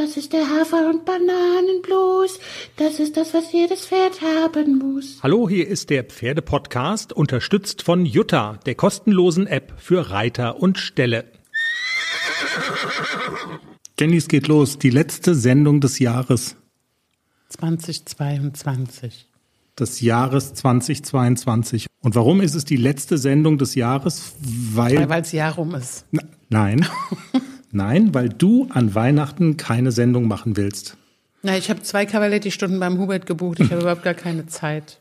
Das ist der Hafer- und Bananenblues. Das ist das, was jedes Pferd haben muss. Hallo, hier ist der Pferdepodcast, unterstützt von Jutta, der kostenlosen App für Reiter und Ställe. Jenny, es geht los. Die letzte Sendung des Jahres. 2022. Des Jahres 2022. Und warum ist es die letzte Sendung des Jahres? Weil. Weil es Jahr rum ist. Na, nein. nein, weil du an Weihnachten keine Sendung machen willst. Na, ich habe zwei Cavaletti-Stunden beim Hubert gebucht. Ich habe überhaupt gar keine Zeit.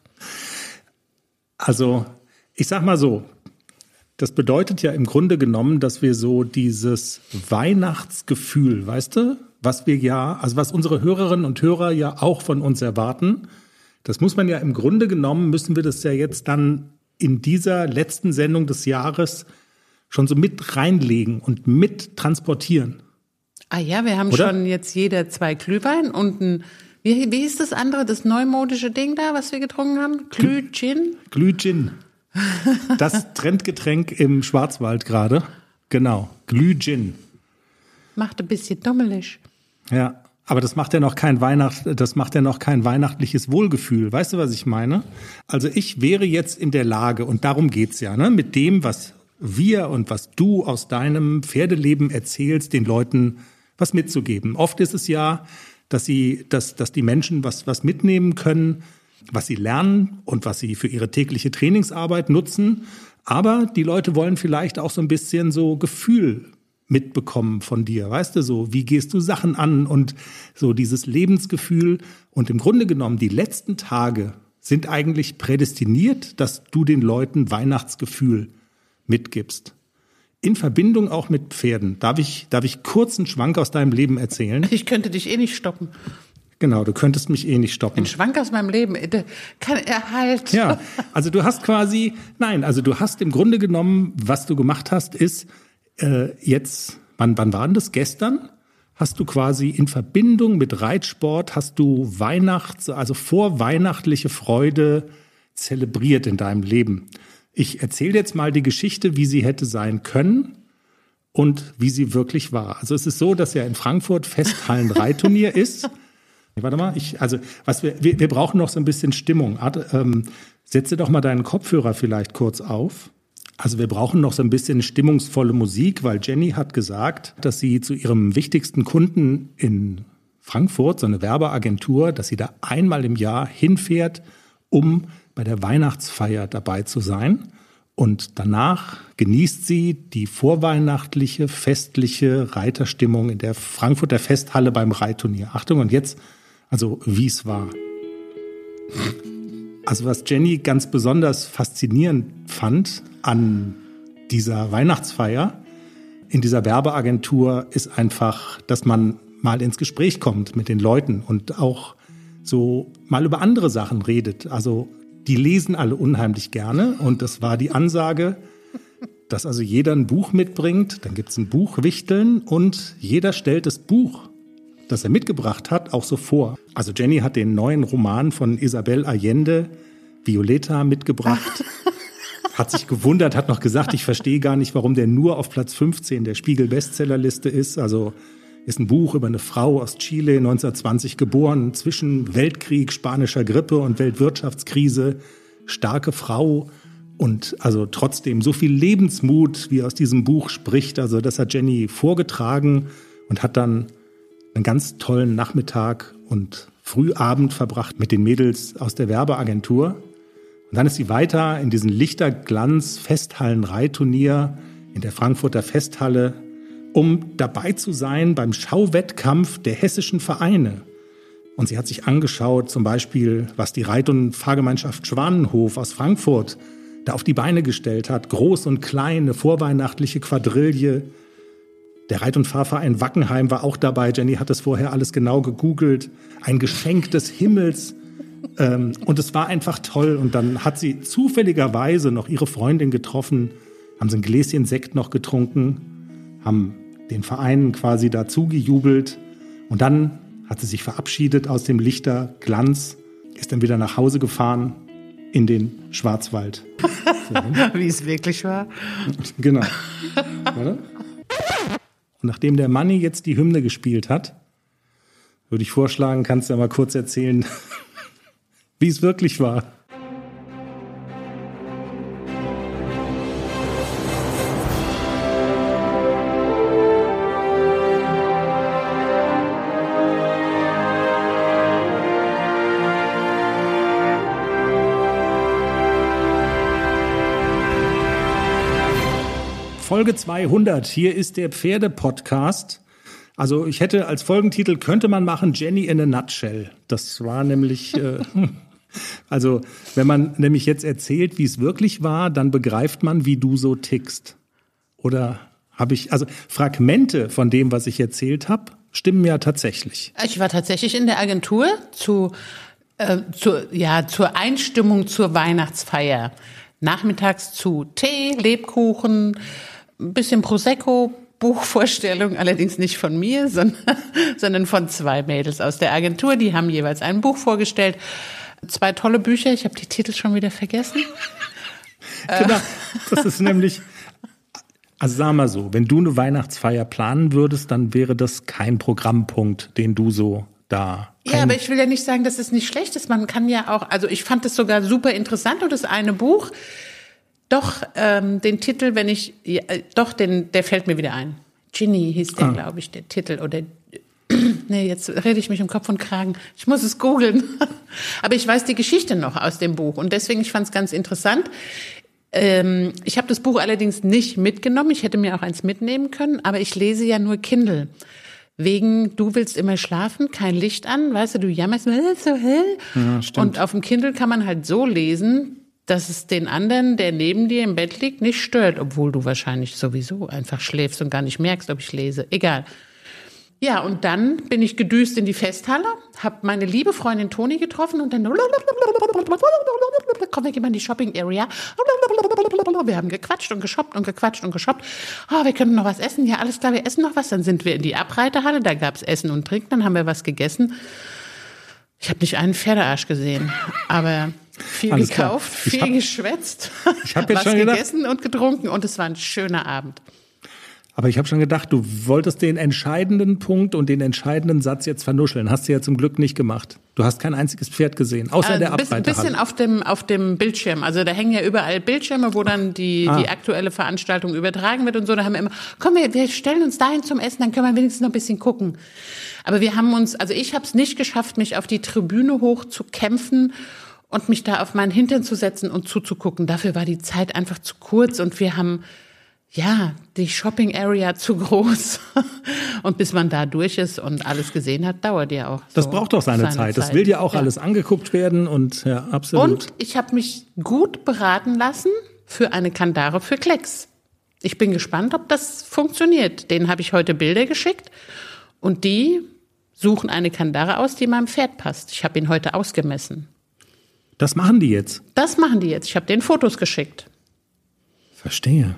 Also, ich sag mal so, das bedeutet ja im Grunde genommen, dass wir so dieses Weihnachtsgefühl, weißt du, was wir ja, also was unsere Hörerinnen und Hörer ja auch von uns erwarten, das muss man ja im Grunde genommen, müssen wir das ja jetzt dann in dieser letzten Sendung des Jahres schon so mit reinlegen und mit transportieren. Ah ja, wir haben Oder? schon jetzt jeder zwei Glühwein und ein, wie, wie ist das andere, das neumodische Ding da, was wir getrunken haben? Glühgin? Glühgin. Das Trendgetränk im Schwarzwald gerade. Genau. Glühgin. Macht ein bisschen dummelig. Ja. Aber das macht ja noch kein Weihnacht, das macht ja noch kein weihnachtliches Wohlgefühl. Weißt du, was ich meine? Also ich wäre jetzt in der Lage, und darum geht's ja, ne, mit dem, was wir und was du aus deinem Pferdeleben erzählst, den Leuten was mitzugeben. Oft ist es ja, dass sie, dass, dass die Menschen was, was mitnehmen können, was sie lernen und was sie für ihre tägliche Trainingsarbeit nutzen. Aber die Leute wollen vielleicht auch so ein bisschen so Gefühl mitbekommen von dir, weißt du, so, wie gehst du Sachen an und so dieses Lebensgefühl. Und im Grunde genommen, die letzten Tage sind eigentlich prädestiniert, dass du den Leuten Weihnachtsgefühl mitgibst. In Verbindung auch mit Pferden. Darf ich, darf ich kurz einen Schwank aus deinem Leben erzählen? Ich könnte dich eh nicht stoppen. Genau, du könntest mich eh nicht stoppen. Ein Schwank aus meinem Leben. äh, Kann er halt. Ja, also du hast quasi, nein, also du hast im Grunde genommen, was du gemacht hast, ist äh, jetzt, wann, wann war denn das? Gestern? Hast du quasi in Verbindung mit Reitsport, hast du Weihnachts-, also vorweihnachtliche Freude zelebriert in deinem Leben. Ich erzähle jetzt mal die Geschichte, wie sie hätte sein können und wie sie wirklich war. Also es ist so, dass ja in Frankfurt Festhallen-Reitturnier ist. Warte mal, ich, also was wir, wir, wir brauchen noch so ein bisschen Stimmung. Art, ähm, setze doch mal deinen Kopfhörer vielleicht kurz auf. Also wir brauchen noch so ein bisschen stimmungsvolle Musik, weil Jenny hat gesagt, dass sie zu ihrem wichtigsten Kunden in Frankfurt, so eine Werbeagentur, dass sie da einmal im Jahr hinfährt, um bei der Weihnachtsfeier dabei zu sein. Und danach genießt sie die vorweihnachtliche, festliche Reiterstimmung in der Frankfurter Festhalle beim Reitturnier. Achtung, und jetzt, also wie es war. Also was Jenny ganz besonders faszinierend fand an dieser Weihnachtsfeier in dieser Werbeagentur ist einfach, dass man mal ins Gespräch kommt mit den Leuten und auch so mal über andere Sachen redet. Also die lesen alle unheimlich gerne und das war die Ansage, dass also jeder ein Buch mitbringt, dann gibt's ein Buch Wichteln und jeder stellt das Buch, das er mitgebracht hat, auch so vor. Also Jenny hat den neuen Roman von Isabel Allende, Violeta, mitgebracht. Hat sich gewundert, hat noch gesagt, ich verstehe gar nicht, warum der nur auf Platz 15 der Spiegel-Bestsellerliste ist. Also ist ein Buch über eine Frau aus Chile, 1920 geboren, zwischen Weltkrieg, spanischer Grippe und Weltwirtschaftskrise. Starke Frau und also trotzdem so viel Lebensmut, wie aus diesem Buch spricht. Also das hat Jenny vorgetragen und hat dann einen ganz tollen Nachmittag und Frühabend verbracht mit den Mädels aus der Werbeagentur. Und dann ist sie weiter in diesen Lichterglanz Festhallen-Reitturnier in der Frankfurter Festhalle, um dabei zu sein beim Schauwettkampf der hessischen Vereine. Und sie hat sich angeschaut, zum Beispiel, was die Reit- und Fahrgemeinschaft Schwanenhof aus Frankfurt da auf die Beine gestellt hat. Groß und klein, eine vorweihnachtliche Quadrille. Der Reit- und Fahrverein Wackenheim war auch dabei. Jenny hat das vorher alles genau gegoogelt. Ein Geschenk des Himmels. Ähm, und es war einfach toll. Und dann hat sie zufälligerweise noch ihre Freundin getroffen, haben sie ein Gläschen Sekt noch getrunken, haben den Verein quasi dazu gejubelt. Und dann hat sie sich verabschiedet aus dem Lichterglanz, ist dann wieder nach Hause gefahren in den Schwarzwald. Wie es wirklich war. Genau. Und nachdem der Manni jetzt die Hymne gespielt hat, Würde ich vorschlagen, kannst du ja mal kurz erzählen, wie es wirklich war. Folge 200. Hier ist der Pferde-Podcast. Also ich hätte als Folgentitel könnte man machen Jenny in a Nutshell. Das war nämlich, äh, also wenn man nämlich jetzt erzählt, wie es wirklich war, dann begreift man, wie du so tickst. Oder habe ich, also Fragmente von dem, was ich erzählt habe, stimmen ja tatsächlich. Ich war tatsächlich in der Agentur zu, äh, zur, ja, zur Einstimmung zur Weihnachtsfeier. Nachmittags zu Tee, Lebkuchen, ein bisschen Prosecco, Buchvorstellung, allerdings nicht von mir, sondern, sondern von zwei Mädels aus der Agentur. Die haben jeweils ein Buch vorgestellt. Zwei tolle Bücher. Ich habe die Titel schon wieder vergessen. Genau, das ist nämlich, also sag mal so, wenn du eine Weihnachtsfeier planen würdest, dann wäre das kein Programmpunkt, den du so da. Ja, aber ich will ja nicht sagen, dass es nicht schlecht ist. Man kann ja auch, also ich fand es sogar super interessant und das eine Buch doch, ähm, den Titel, wenn ich, ja, äh, doch, den, der fällt mir wieder ein. Ginny hieß der, ah. glaube ich, der Titel. Oder, nee, jetzt rede ich mich um Kopf und Kragen. Ich muss es googeln. Aber ich weiß die Geschichte noch aus dem Buch. Und deswegen, ich fand es ganz interessant. Ähm, ich habe das Buch allerdings nicht mitgenommen. Ich hätte mir auch eins mitnehmen können. Aber ich lese ja nur Kindle. Wegen, du willst immer schlafen, kein Licht an, weißt du, du jammerst, so hell. Ja, und auf dem Kindle kann man halt so lesen, dass es den anderen, der neben dir im Bett liegt, nicht stört, obwohl du wahrscheinlich sowieso einfach schläfst und gar nicht merkst, ob ich lese. Egal. Ja, und dann bin ich gedüst in die Festhalle, habe meine liebe Freundin Toni getroffen und dann komm, wir gehen mal in die Shopping Area. Wir haben gequatscht und geshoppt und gequatscht und geshoppt. Oh, wir können noch was essen. Ja, alles klar, wir essen noch was. Dann sind wir in die Abreiterhalle, da gab's Essen und Trinken, dann haben wir was gegessen. Ich habe nicht einen Pferdearsch gesehen, aber viel Alles gekauft, klar. viel hab, geschwätzt, ich hab jetzt was schon gedacht, gegessen und getrunken und es war ein schöner Abend. Aber ich habe schon gedacht, du wolltest den entscheidenden Punkt und den entscheidenden Satz jetzt vernuscheln. Hast du ja zum Glück nicht gemacht. Du hast kein einziges Pferd gesehen, außer also der Abreiterhalle. Ein bisschen auf dem, auf dem Bildschirm. Also da hängen ja überall Bildschirme, wo dann die, ah. die aktuelle Veranstaltung übertragen wird und so. Da haben wir immer, komm, wir, wir stellen uns dahin zum Essen, dann können wir wenigstens noch ein bisschen gucken. Aber wir haben uns, also ich habe es nicht geschafft, mich auf die Tribüne hoch zu kämpfen und mich da auf meinen Hintern zu setzen und zuzugucken. Dafür war die Zeit einfach zu kurz und wir haben ja, die Shopping Area zu groß. und bis man da durch ist und alles gesehen hat, dauert ja auch. Das braucht doch seine, seine Zeit. Zeit. Das will ja auch ja. alles angeguckt werden und ja, absolut. Und ich habe mich gut beraten lassen für eine Kandare für Klecks. Ich bin gespannt, ob das funktioniert. Den habe ich heute Bilder geschickt und die suchen eine Kandare aus, die meinem Pferd passt. Ich habe ihn heute ausgemessen. Das machen die jetzt? Das machen die jetzt. Ich habe den Fotos geschickt. Verstehe.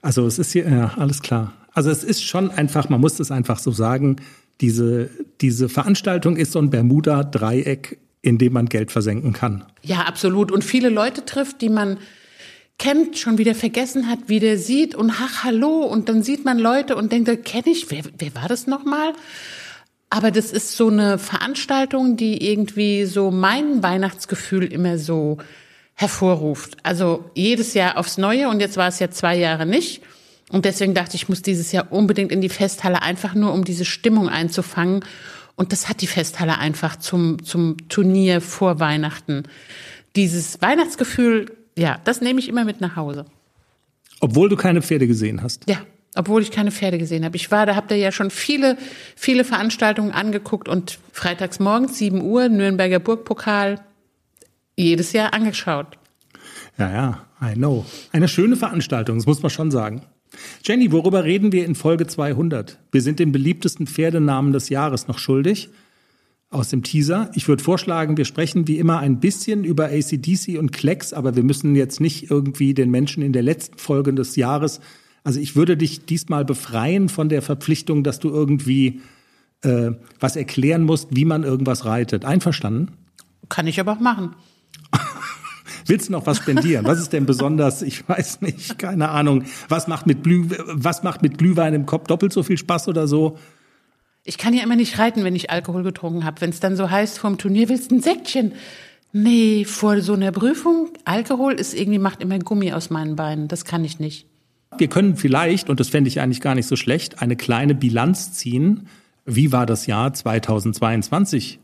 Also es ist hier, ja, alles klar. Also es ist schon einfach, man muss es einfach so sagen, diese, diese Veranstaltung ist so ein Bermuda-Dreieck, in dem man Geld versenken kann. Ja, absolut. Und viele Leute trifft, die man kennt, schon wieder vergessen hat, wie der sieht und ach, hallo. Und dann sieht man Leute und denkt, kenne ich, wer, wer war das nochmal? Aber das ist so eine Veranstaltung, die irgendwie so mein Weihnachtsgefühl immer so hervorruft. Also jedes Jahr aufs Neue und jetzt war es ja zwei Jahre nicht. Und deswegen dachte ich, ich muss dieses Jahr unbedingt in die Festhalle, einfach nur um diese Stimmung einzufangen. Und das hat die Festhalle einfach zum, zum Turnier vor Weihnachten. Dieses Weihnachtsgefühl, ja, das nehme ich immer mit nach Hause. Obwohl du keine Pferde gesehen hast? Ja, obwohl ich keine Pferde gesehen habe. Ich war, da habt ihr ja schon viele, viele Veranstaltungen angeguckt und freitags morgens 7 Uhr, Nürnberger Burgpokal, jedes Jahr angeschaut. Ja, ja, I know. Eine schöne Veranstaltung, das muss man schon sagen. Jenny, worüber reden wir in Folge 200? Wir sind den beliebtesten Pferdenamen des Jahres noch schuldig aus dem Teaser. Ich würde vorschlagen, wir sprechen wie immer ein bisschen über ACDC und Klecks, aber wir müssen jetzt nicht irgendwie den Menschen in der letzten Folge des Jahres, also ich würde dich diesmal befreien von der Verpflichtung, dass du irgendwie äh, was erklären musst, wie man irgendwas reitet. Einverstanden? Kann ich aber auch machen. Willst du noch was spendieren? Was ist denn besonders? Ich weiß nicht, keine Ahnung. Was macht mit, Blü was macht mit Glühwein im Kopf doppelt so viel Spaß oder so? Ich kann ja immer nicht reiten, wenn ich Alkohol getrunken habe. Wenn es dann so heißt vom Turnier, willst du ein Säckchen? Nee, vor so einer Prüfung, Alkohol ist irgendwie, macht immer Gummi aus meinen Beinen. Das kann ich nicht. Wir können vielleicht, und das fände ich eigentlich gar nicht so schlecht, eine kleine Bilanz ziehen. Wie war das Jahr 2022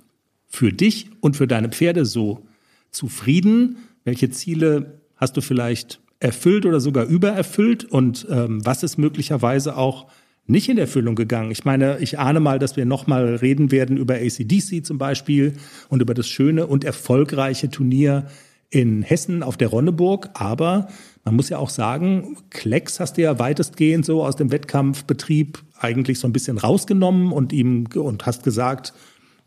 für dich und für deine Pferde so? Zufrieden? Welche Ziele hast du vielleicht erfüllt oder sogar übererfüllt? Und ähm, was ist möglicherweise auch nicht in Erfüllung gegangen. Ich meine, ich ahne mal, dass wir nochmal reden werden über ACDC zum Beispiel und über das schöne und erfolgreiche Turnier in Hessen auf der Ronneburg. Aber man muss ja auch sagen, Klecks hast du ja weitestgehend so aus dem Wettkampfbetrieb eigentlich so ein bisschen rausgenommen und ihm und hast gesagt,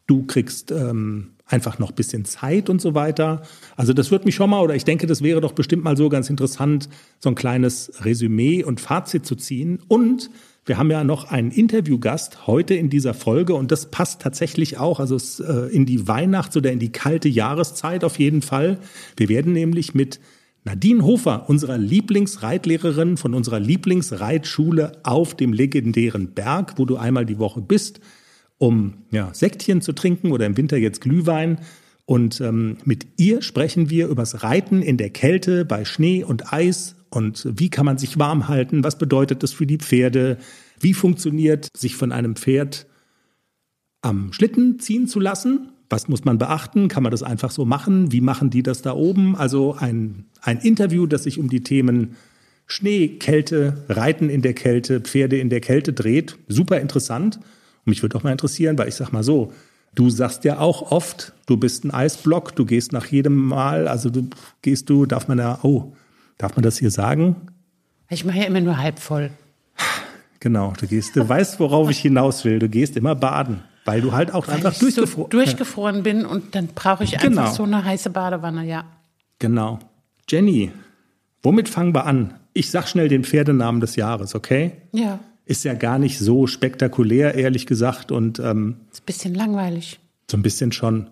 du kriegst ähm, einfach noch bisschen Zeit und so weiter. Also das wird mich schon mal, oder ich denke, das wäre doch bestimmt mal so ganz interessant, so ein kleines Resümee und Fazit zu ziehen. Und wir haben ja noch einen Interviewgast heute in dieser Folge und das passt tatsächlich auch, also äh, in die Weihnachts- oder in die kalte Jahreszeit auf jeden Fall. Wir werden nämlich mit Nadine Hofer, unserer Lieblingsreitlehrerin von unserer Lieblingsreitschule auf dem legendären Berg, wo du einmal die Woche bist, um ja, Sektchen zu trinken oder im Winter jetzt Glühwein. Und ähm, mit ihr sprechen wir übers Reiten in der Kälte bei Schnee und Eis und wie kann man sich warm halten? Was bedeutet das für die Pferde? Wie funktioniert sich von einem Pferd am Schlitten ziehen zu lassen? Was muss man beachten? Kann man das einfach so machen? Wie machen die das da oben? Also ein, ein Interview, das sich um die Themen Schnee, Kälte, Reiten in der Kälte, Pferde in der Kälte dreht. Super interessant. Und mich würde auch mal interessieren, weil ich sag mal so, du sagst ja auch oft, du bist ein Eisblock, du gehst nach jedem Mal, also du gehst du, darf man da, oh, Darf man das hier sagen? Ich mache ja immer nur halb voll. Genau, du gehst, du weißt, worauf ich hinaus will. Du gehst immer baden, weil du halt auch weil einfach durchgefro so durchgefroren bin und dann brauche ich genau. einfach so eine heiße Badewanne, ja. Genau. Jenny, womit fangen wir an? Ich sag schnell den Pferdenamen des Jahres, okay? Ja. Ist ja gar nicht so spektakulär, ehrlich gesagt. Und ähm, ist ein bisschen langweilig. So ein bisschen schon.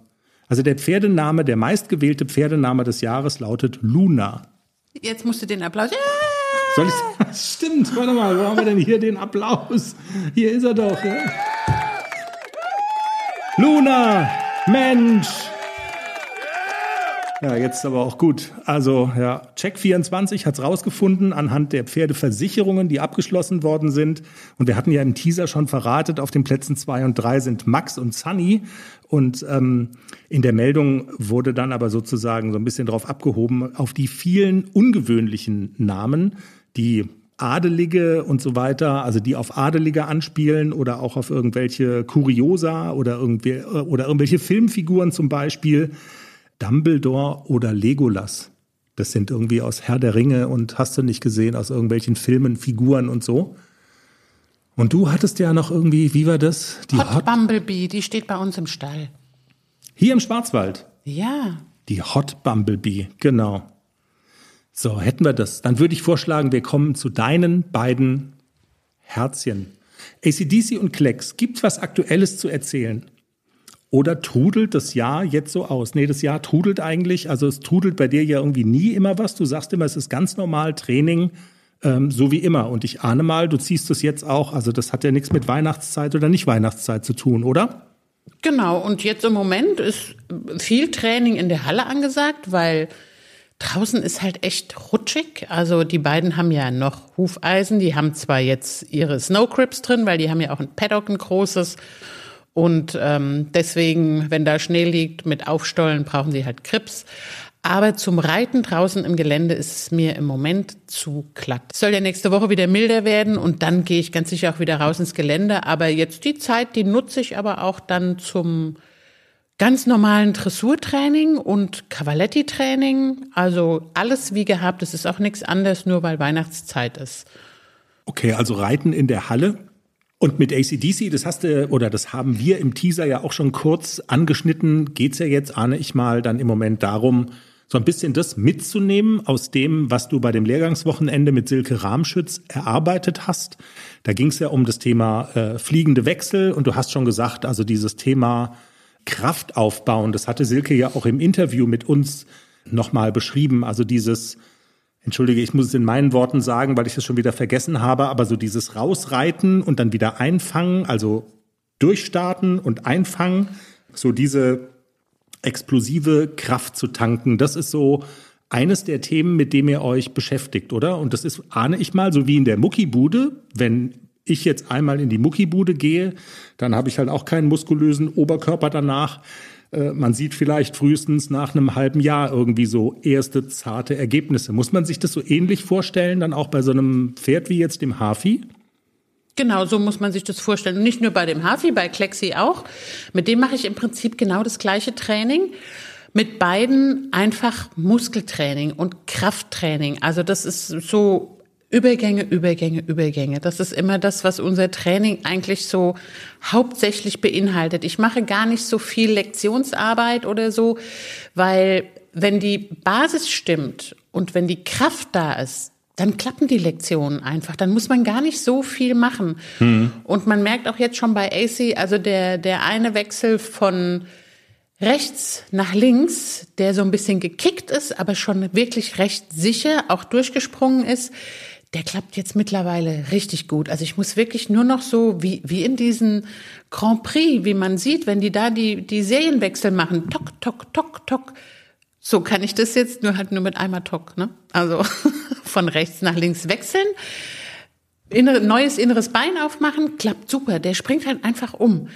Also der Pferdename, der meistgewählte Pferdename des Jahres lautet Luna. Jetzt musst du den Applaus. Soll ich? Stimmt, warte mal, wo haben wir denn hier den Applaus? Hier ist er doch. Ja? Luna, Mensch. Ja, jetzt aber auch gut. Also, ja, Check24 hat's rausgefunden anhand der Pferdeversicherungen, die abgeschlossen worden sind. Und wir hatten ja im Teaser schon verratet, auf den Plätzen zwei und drei sind Max und Sunny. Und ähm, in der Meldung wurde dann aber sozusagen so ein bisschen drauf abgehoben, auf die vielen ungewöhnlichen Namen, die Adelige und so weiter, also die auf Adelige anspielen oder auch auf irgendwelche Kuriosa oder, irgendwie, oder irgendwelche Filmfiguren zum Beispiel. Dumbledore oder Legolas. Das sind irgendwie aus Herr der Ringe und hast du nicht gesehen, aus irgendwelchen Filmen, Figuren und so. Und du hattest ja noch irgendwie, wie war das? Die Hot, Hot Bumblebee, die steht bei uns im Stall. Hier im Schwarzwald? Ja. Die Hot Bumblebee, genau. So, hätten wir das. Dann würde ich vorschlagen, wir kommen zu deinen beiden Herzchen. ACDC und Klecks, gibt's was Aktuelles zu erzählen? Oder trudelt das Jahr jetzt so aus? Nee, das Jahr trudelt eigentlich, also es trudelt bei dir ja irgendwie nie immer was. Du sagst immer, es ist ganz normal Training, ähm, so wie immer. Und ich ahne mal, du ziehst es jetzt auch. Also das hat ja nichts mit Weihnachtszeit oder nicht Weihnachtszeit zu tun, oder? Genau. Und jetzt im Moment ist viel Training in der Halle angesagt, weil draußen ist halt echt rutschig. Also die beiden haben ja noch Hufeisen. Die haben zwar jetzt ihre Snowcrips drin, weil die haben ja auch ein Paddock, ein großes. Und ähm, deswegen, wenn da Schnee liegt mit Aufstollen, brauchen sie halt Krips. Aber zum Reiten draußen im Gelände ist es mir im Moment zu glatt. Es soll ja nächste Woche wieder milder werden und dann gehe ich ganz sicher auch wieder raus ins Gelände. Aber jetzt die Zeit, die nutze ich aber auch dann zum ganz normalen Dressurtraining und Cavaletti-Training. Also alles wie gehabt. Es ist auch nichts anderes, nur weil Weihnachtszeit ist. Okay, also Reiten in der Halle und mit ACDC, das hast du, oder das haben wir im Teaser ja auch schon kurz angeschnitten, geht's ja jetzt, ahne ich mal, dann im Moment darum, so ein bisschen das mitzunehmen aus dem, was du bei dem Lehrgangswochenende mit Silke Rahmschütz erarbeitet hast. Da ging's ja um das Thema äh, fliegende Wechsel und du hast schon gesagt, also dieses Thema Kraft aufbauen, das hatte Silke ja auch im Interview mit uns nochmal beschrieben. Also dieses entschuldige, ich muss es in meinen Worten sagen, weil ich es schon wieder vergessen habe, aber so dieses Rausreiten und dann wieder einfangen, also Durchstarten und Einfangen, so diese explosive Kraft zu tanken, das ist so eines der Themen, mit dem ihr euch beschäftigt, oder? Und das ist, ahne ich mal, so wie in der Muckibude, wenn ich jetzt einmal in die Muckibude gehe, dann habe ich halt auch keinen muskulösen Oberkörper danach. Äh, man sieht vielleicht frühestens nach einem halben Jahr irgendwie so erste zarte Ergebnisse. Muss man sich das so ähnlich vorstellen, dann auch bei so einem Pferd wie jetzt dem Hafi? Genau, so muss man sich das vorstellen. Nicht nur bei dem Hafi, bei Klexi auch. Mit dem mache ich im Prinzip genau das gleiche Training. Mit beiden einfach Muskeltraining und Krafttraining. Also das ist so Übergänge, Übergänge, Übergänge. Das ist immer das, was unser Training eigentlich so hauptsächlich beinhaltet. Ich mache gar nicht so viel Lektionsarbeit oder so, weil wenn die Basis stimmt und wenn die Kraft da ist, dann klappen die Lektionen einfach. Dann muss man gar nicht so viel machen. Mhm. Und man merkt auch jetzt schon bei AC, also der, der eine Wechsel von rechts nach links, der so ein bisschen gekickt ist, aber schon wirklich recht sicher auch durchgesprungen ist, der klappt jetzt mittlerweile richtig gut. Also ich muss wirklich nur noch so wie, wie in diesen Grand Prix, wie man sieht, wenn die da die, die Serienwechsel machen, tok, tok, tok, tok. So kann ich das jetzt nur halt nur mit einmal tok, ne? Also von rechts nach links wechseln. Innere, neues inneres Bein aufmachen, klappt super. Der springt halt einfach um.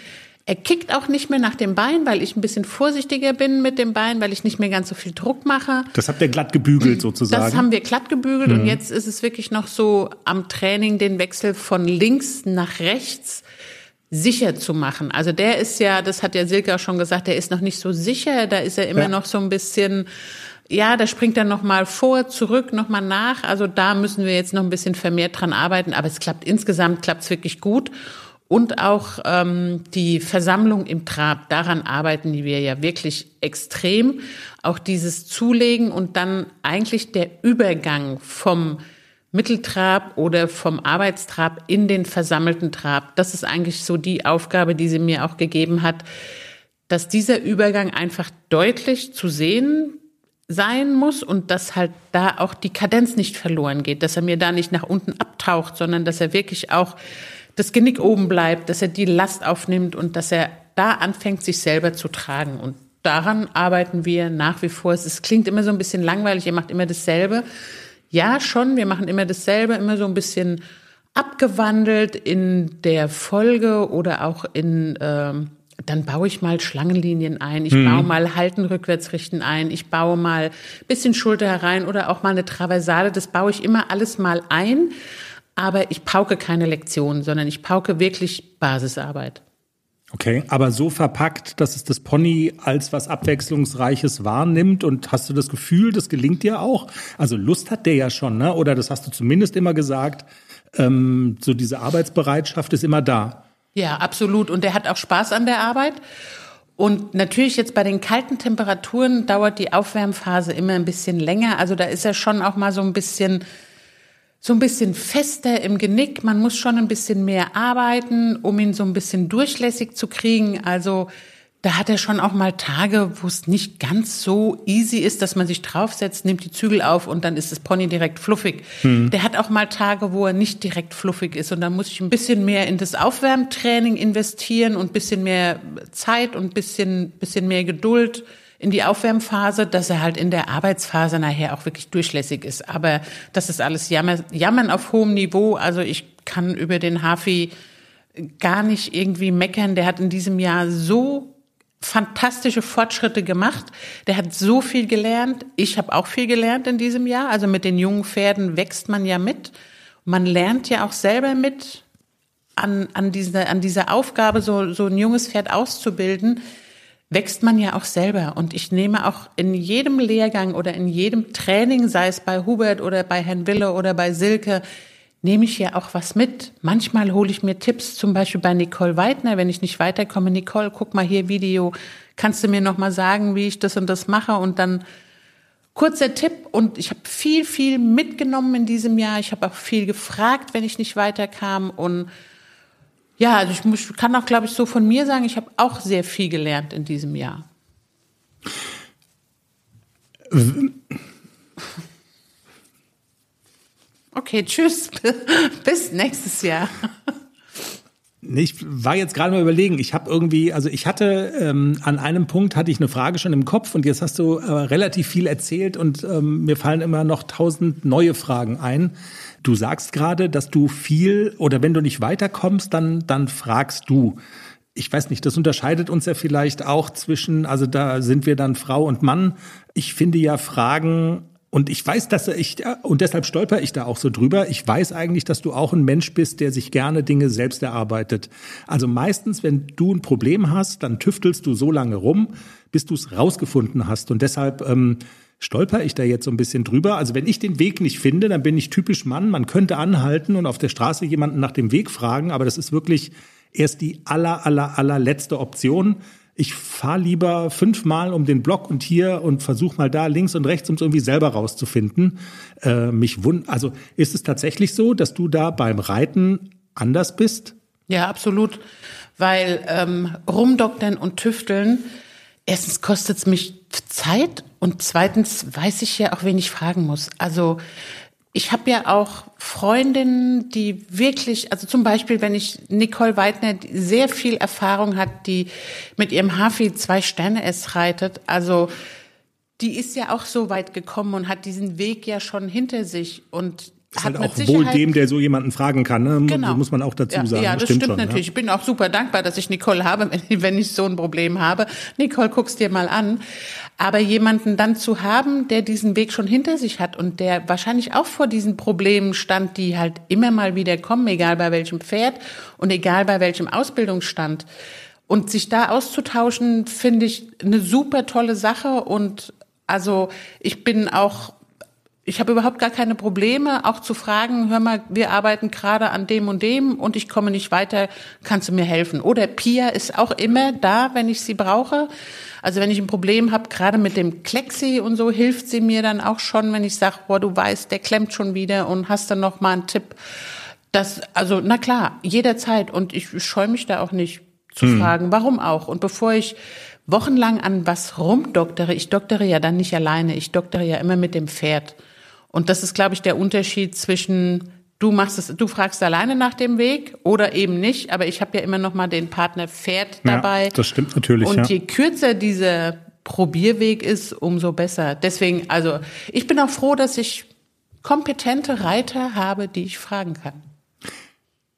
Er kickt auch nicht mehr nach dem Bein, weil ich ein bisschen vorsichtiger bin mit dem Bein, weil ich nicht mehr ganz so viel Druck mache. Das habt ihr glatt gebügelt sozusagen. Das haben wir glatt gebügelt mhm. und jetzt ist es wirklich noch so am Training den Wechsel von links nach rechts sicher zu machen. Also der ist ja, das hat ja Silke auch schon gesagt, der ist noch nicht so sicher, da ist er immer ja. noch so ein bisschen ja, da springt er noch mal vor, zurück, noch mal nach. Also da müssen wir jetzt noch ein bisschen vermehrt dran arbeiten. Aber es klappt insgesamt, klappt es wirklich gut und auch ähm, die Versammlung im Trab. Daran arbeiten wir ja wirklich extrem. Auch dieses Zulegen und dann eigentlich der Übergang vom Mitteltrab oder vom Arbeitstrab in den versammelten Trab. Das ist eigentlich so die Aufgabe, die sie mir auch gegeben hat, dass dieser Übergang einfach deutlich zu sehen sein muss und dass halt da auch die Kadenz nicht verloren geht, dass er mir da nicht nach unten abtaucht, sondern dass er wirklich auch das Genick oben bleibt, dass er die Last aufnimmt und dass er da anfängt, sich selber zu tragen. Und daran arbeiten wir nach wie vor. Es klingt immer so ein bisschen langweilig, ihr macht immer dasselbe. Ja, schon, wir machen immer dasselbe, immer so ein bisschen abgewandelt in der Folge oder auch in, äh, dann baue ich mal Schlangenlinien ein, ich mhm. baue mal Halten, rückwärts richten ein, ich baue mal bisschen Schulter herein oder auch mal eine Traversale, das baue ich immer alles mal ein aber ich pauke keine Lektionen, sondern ich pauke wirklich Basisarbeit. Okay, aber so verpackt, dass es das Pony als was Abwechslungsreiches wahrnimmt und hast du das Gefühl, das gelingt dir auch? Also Lust hat der ja schon, ne? Oder das hast du zumindest immer gesagt, ähm, so diese Arbeitsbereitschaft ist immer da. Ja, absolut. Und der hat auch Spaß an der Arbeit. Und natürlich jetzt bei den kalten Temperaturen dauert die Aufwärmphase immer ein bisschen länger. Also da ist er schon auch mal so ein bisschen so ein bisschen fester im Genick. Man muss schon ein bisschen mehr arbeiten, um ihn so ein bisschen durchlässig zu kriegen. Also da hat er schon auch mal Tage, wo es nicht ganz so easy ist, dass man sich draufsetzt, nimmt die Zügel auf und dann ist das Pony direkt fluffig. Hm. Der hat auch mal Tage, wo er nicht direkt fluffig ist und dann muss ich ein bisschen mehr in das Aufwärmtraining investieren und ein bisschen mehr Zeit und ein bisschen, bisschen mehr Geduld in die Aufwärmphase, dass er halt in der Arbeitsphase nachher auch wirklich durchlässig ist. Aber das ist alles Jammer, Jammern auf hohem Niveau. Also ich kann über den Hafi gar nicht irgendwie meckern. Der hat in diesem Jahr so fantastische Fortschritte gemacht. Der hat so viel gelernt. Ich habe auch viel gelernt in diesem Jahr. Also mit den jungen Pferden wächst man ja mit. Man lernt ja auch selber mit an, an, dieser, an dieser Aufgabe, so, so ein junges Pferd auszubilden wächst man ja auch selber. Und ich nehme auch in jedem Lehrgang oder in jedem Training, sei es bei Hubert oder bei Herrn Wille oder bei Silke, nehme ich ja auch was mit. Manchmal hole ich mir Tipps, zum Beispiel bei Nicole Weidner, wenn ich nicht weiterkomme. Nicole, guck mal hier Video. Kannst du mir noch mal sagen, wie ich das und das mache? Und dann kurzer Tipp. Und ich habe viel, viel mitgenommen in diesem Jahr. Ich habe auch viel gefragt, wenn ich nicht weiterkam. Und ja, also ich muss, kann auch, glaube ich, so von mir sagen, ich habe auch sehr viel gelernt in diesem Jahr. Okay, tschüss. Bis nächstes Jahr. Ich war jetzt gerade mal überlegen. Ich habe irgendwie, also ich hatte ähm, an einem Punkt hatte ich eine Frage schon im Kopf und jetzt hast du äh, relativ viel erzählt und ähm, mir fallen immer noch tausend neue Fragen ein. Du sagst gerade, dass du viel oder wenn du nicht weiterkommst, dann dann fragst du. Ich weiß nicht, das unterscheidet uns ja vielleicht auch zwischen, also da sind wir dann Frau und Mann. Ich finde ja Fragen und ich weiß, dass ich, und deshalb stolper ich da auch so drüber, ich weiß eigentlich, dass du auch ein Mensch bist, der sich gerne Dinge selbst erarbeitet. Also meistens, wenn du ein Problem hast, dann tüftelst du so lange rum, bis du es rausgefunden hast. Und deshalb ähm, stolper ich da jetzt so ein bisschen drüber. Also wenn ich den Weg nicht finde, dann bin ich typisch Mann. Man könnte anhalten und auf der Straße jemanden nach dem Weg fragen, aber das ist wirklich erst die aller, aller, allerletzte Option ich fahre lieber fünfmal um den Block und hier und versuche mal da links und rechts, um es irgendwie selber rauszufinden. Äh, mich wund also ist es tatsächlich so, dass du da beim Reiten anders bist? Ja, absolut. Weil ähm, rumdoktern und tüfteln, erstens kostet es mich Zeit und zweitens weiß ich ja auch, wen ich fragen muss. Also ich habe ja auch Freundinnen, die wirklich, also zum Beispiel, wenn ich Nicole Weidner, die sehr viel Erfahrung hat, die mit ihrem Hafi zwei Sterne es reitet, also die ist ja auch so weit gekommen und hat diesen Weg ja schon hinter sich und ist halt auch wohl dem, der so jemanden fragen kann, ne? Genau. muss man auch dazu ja, sagen. Ja, das, stimmt, stimmt schon, natürlich. Ja. Ich bin auch super dankbar, dass ich Nicole habe, wenn, wenn ich so ein Problem habe. Nicole, guck's dir mal an. Aber jemanden dann zu haben, der diesen Weg schon hinter sich hat und der wahrscheinlich auch vor diesen Problemen stand, die halt immer mal wieder kommen, egal bei welchem Pferd und egal bei welchem Ausbildungsstand. Und sich da auszutauschen, finde ich eine super tolle Sache und also ich bin auch ich habe überhaupt gar keine Probleme, auch zu fragen, hör mal, wir arbeiten gerade an dem und dem und ich komme nicht weiter, kannst du mir helfen? Oder Pia ist auch immer da, wenn ich sie brauche. Also wenn ich ein Problem habe, gerade mit dem Klexi und so, hilft sie mir dann auch schon, wenn ich sage, boah, du weißt, der klemmt schon wieder und hast dann noch mal einen Tipp. Das, also, na klar, jederzeit. Und ich scheue mich da auch nicht zu hm. fragen, warum auch. Und bevor ich wochenlang an was rumdoktere, ich doktere ja dann nicht alleine, ich doktere ja immer mit dem Pferd. Und das ist, glaube ich, der Unterschied zwischen du machst es, du fragst alleine nach dem Weg oder eben nicht. Aber ich habe ja immer noch mal den Partner Pferd dabei. Ja, das stimmt natürlich. Und ja. je kürzer dieser Probierweg ist, umso besser. Deswegen, also ich bin auch froh, dass ich kompetente Reiter habe, die ich fragen kann.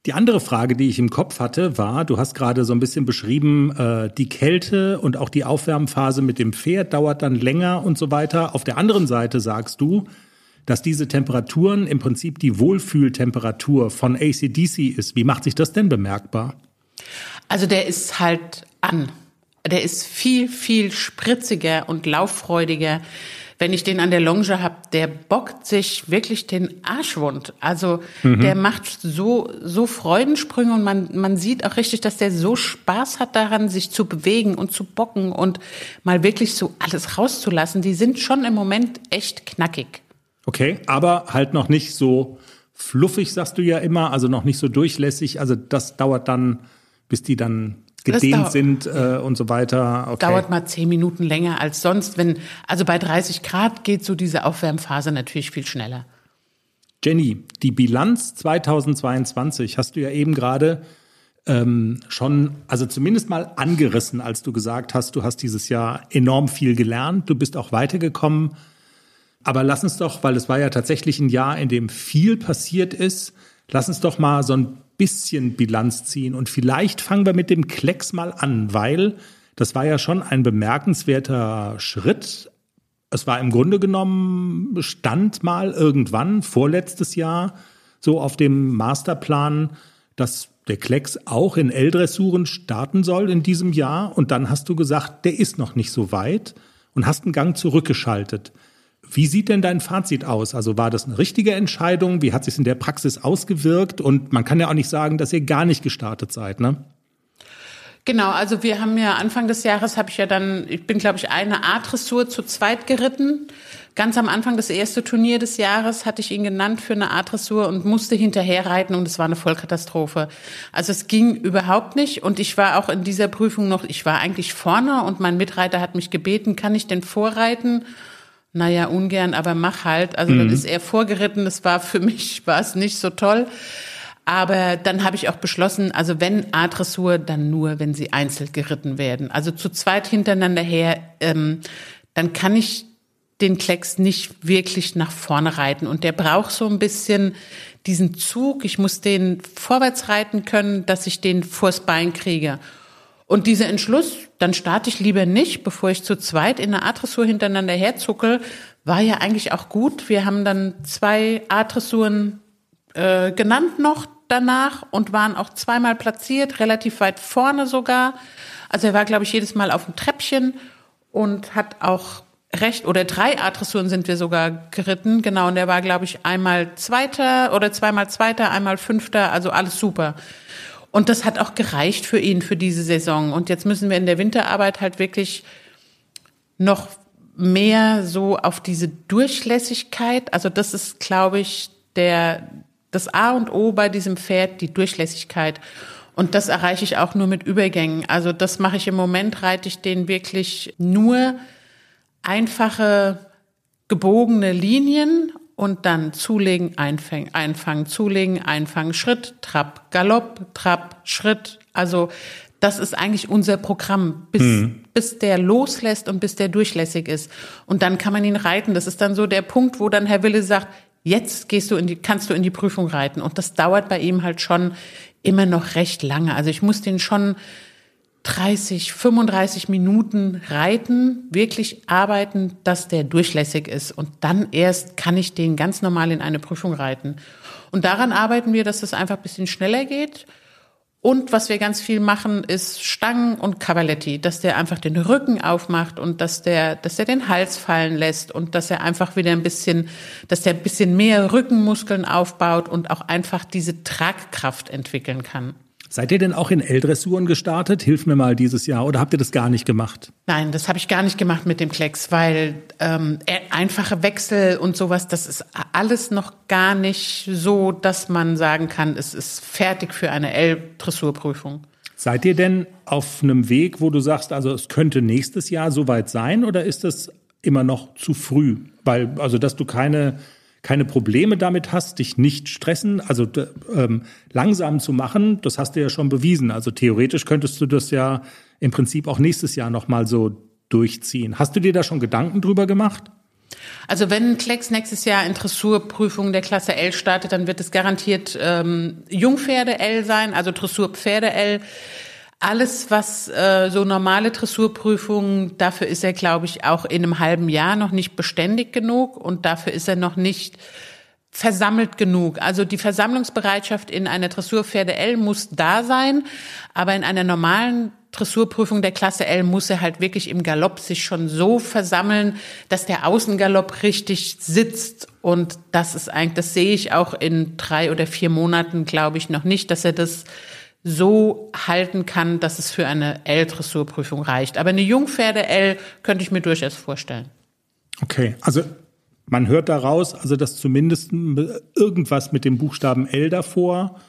Die andere Frage, die ich im Kopf hatte, war, du hast gerade so ein bisschen beschrieben, äh, die Kälte und auch die Aufwärmphase mit dem Pferd dauert dann länger und so weiter. Auf der anderen Seite sagst du, dass diese Temperaturen im Prinzip die Wohlfühltemperatur von ACDC ist. Wie macht sich das denn bemerkbar? Also der ist halt an. Der ist viel, viel spritziger und lauffreudiger. Wenn ich den an der Longe habe, der bockt sich wirklich den Arschwund. Also mhm. der macht so, so Freudensprünge und man, man sieht auch richtig, dass der so Spaß hat daran, sich zu bewegen und zu bocken und mal wirklich so alles rauszulassen. Die sind schon im Moment echt knackig. Okay, aber halt noch nicht so fluffig, sagst du ja immer, also noch nicht so durchlässig. Also das dauert dann, bis die dann gedehnt sind äh, und so weiter. Okay. Dauert mal zehn Minuten länger als sonst. Wenn also bei 30 Grad geht so diese Aufwärmphase natürlich viel schneller. Jenny, die Bilanz 2022 hast du ja eben gerade ähm, schon, also zumindest mal angerissen, als du gesagt hast, du hast dieses Jahr enorm viel gelernt, du bist auch weitergekommen. Aber lass uns doch, weil es war ja tatsächlich ein Jahr, in dem viel passiert ist, lass uns doch mal so ein bisschen Bilanz ziehen. Und vielleicht fangen wir mit dem Klecks mal an, weil das war ja schon ein bemerkenswerter Schritt. Es war im Grunde genommen, stand mal irgendwann, vorletztes Jahr, so auf dem Masterplan, dass der Klecks auch in L-Dressuren starten soll in diesem Jahr. Und dann hast du gesagt, der ist noch nicht so weit und hast einen Gang zurückgeschaltet. Wie sieht denn dein Fazit aus? Also war das eine richtige Entscheidung? Wie hat sich in der Praxis ausgewirkt? Und man kann ja auch nicht sagen, dass ihr gar nicht gestartet seid, ne? Genau, also wir haben ja Anfang des Jahres habe ich ja dann, ich bin glaube ich eine A-Dressur zu zweit geritten. Ganz am Anfang das erste Turnier des Jahres hatte ich ihn genannt für eine A-Dressur und musste hinterher reiten und es war eine Vollkatastrophe. Also es ging überhaupt nicht und ich war auch in dieser Prüfung noch, ich war eigentlich vorne und mein Mitreiter hat mich gebeten, kann ich denn vorreiten? Naja, ungern, aber mach halt. Also mhm. das ist eher vorgeritten. Das war für mich, war es nicht so toll. Aber dann habe ich auch beschlossen, also wenn A-Dressur, dann nur, wenn sie einzeln geritten werden. Also zu zweit hintereinander her, ähm, dann kann ich den Klecks nicht wirklich nach vorne reiten. Und der braucht so ein bisschen diesen Zug. Ich muss den vorwärts reiten können, dass ich den vors Bein kriege. Und dieser Entschluss, dann starte ich lieber nicht, bevor ich zu zweit in der A-Dressur hintereinander herzuckel, war ja eigentlich auch gut. Wir haben dann zwei A-Dressuren äh, genannt noch danach und waren auch zweimal platziert, relativ weit vorne sogar. Also er war, glaube ich, jedes Mal auf dem Treppchen und hat auch recht, oder drei A-Dressuren sind wir sogar geritten, genau, und er war, glaube ich, einmal Zweiter oder zweimal Zweiter, einmal Fünfter, also alles super. Und das hat auch gereicht für ihn für diese Saison. Und jetzt müssen wir in der Winterarbeit halt wirklich noch mehr so auf diese Durchlässigkeit, also das ist, glaube ich, der, das A und O bei diesem Pferd, die Durchlässigkeit. Und das erreiche ich auch nur mit Übergängen. Also das mache ich im Moment, reite ich den wirklich nur einfache gebogene Linien und dann zulegen, einfangen, einfangen, zulegen, einfangen, Schritt, Trab, Galopp, Trab, Schritt. Also das ist eigentlich unser Programm, bis, mhm. bis der loslässt und bis der durchlässig ist. Und dann kann man ihn reiten. Das ist dann so der Punkt, wo dann Herr Wille sagt, jetzt gehst du in die, kannst du in die Prüfung reiten. Und das dauert bei ihm halt schon immer noch recht lange. Also ich muss den schon 30, 35 Minuten reiten, wirklich arbeiten, dass der durchlässig ist. Und dann erst kann ich den ganz normal in eine Prüfung reiten. Und daran arbeiten wir, dass das einfach ein bisschen schneller geht. Und was wir ganz viel machen, ist Stangen und Cavaletti, dass der einfach den Rücken aufmacht und dass der, dass der den Hals fallen lässt und dass er einfach wieder ein bisschen, dass der ein bisschen mehr Rückenmuskeln aufbaut und auch einfach diese Tragkraft entwickeln kann. Seid ihr denn auch in L-Dressuren gestartet? Hilf mir mal dieses Jahr. Oder habt ihr das gar nicht gemacht? Nein, das habe ich gar nicht gemacht mit dem Klecks, weil ähm, äh, einfache Wechsel und sowas, das ist alles noch gar nicht so, dass man sagen kann, es ist fertig für eine L-Dressurprüfung. Seid ihr denn auf einem Weg, wo du sagst, also es könnte nächstes Jahr soweit sein oder ist das immer noch zu früh? Weil, also, dass du keine keine Probleme damit hast, dich nicht stressen, also ähm, langsam zu machen, das hast du ja schon bewiesen. Also theoretisch könntest du das ja im Prinzip auch nächstes Jahr nochmal so durchziehen. Hast du dir da schon Gedanken drüber gemacht? Also wenn Klecks nächstes Jahr in Dressurprüfungen der Klasse L startet, dann wird es garantiert ähm, Jungpferde L sein, also Dressurpferde L alles, was äh, so normale Dressurprüfungen, dafür ist er, glaube ich, auch in einem halben Jahr noch nicht beständig genug und dafür ist er noch nicht versammelt genug. Also die Versammlungsbereitschaft in einer Dressurpferde L muss da sein, aber in einer normalen Dressurprüfung der Klasse L muss er halt wirklich im Galopp sich schon so versammeln, dass der Außengalopp richtig sitzt. Und das ist eigentlich, das sehe ich auch in drei oder vier Monaten, glaube ich, noch nicht, dass er das so halten kann, dass es für eine L-Dressurprüfung reicht. Aber eine Jungpferde-L könnte ich mir durchaus vorstellen. Okay, also man hört daraus, also dass zumindest irgendwas mit dem Buchstaben L davor,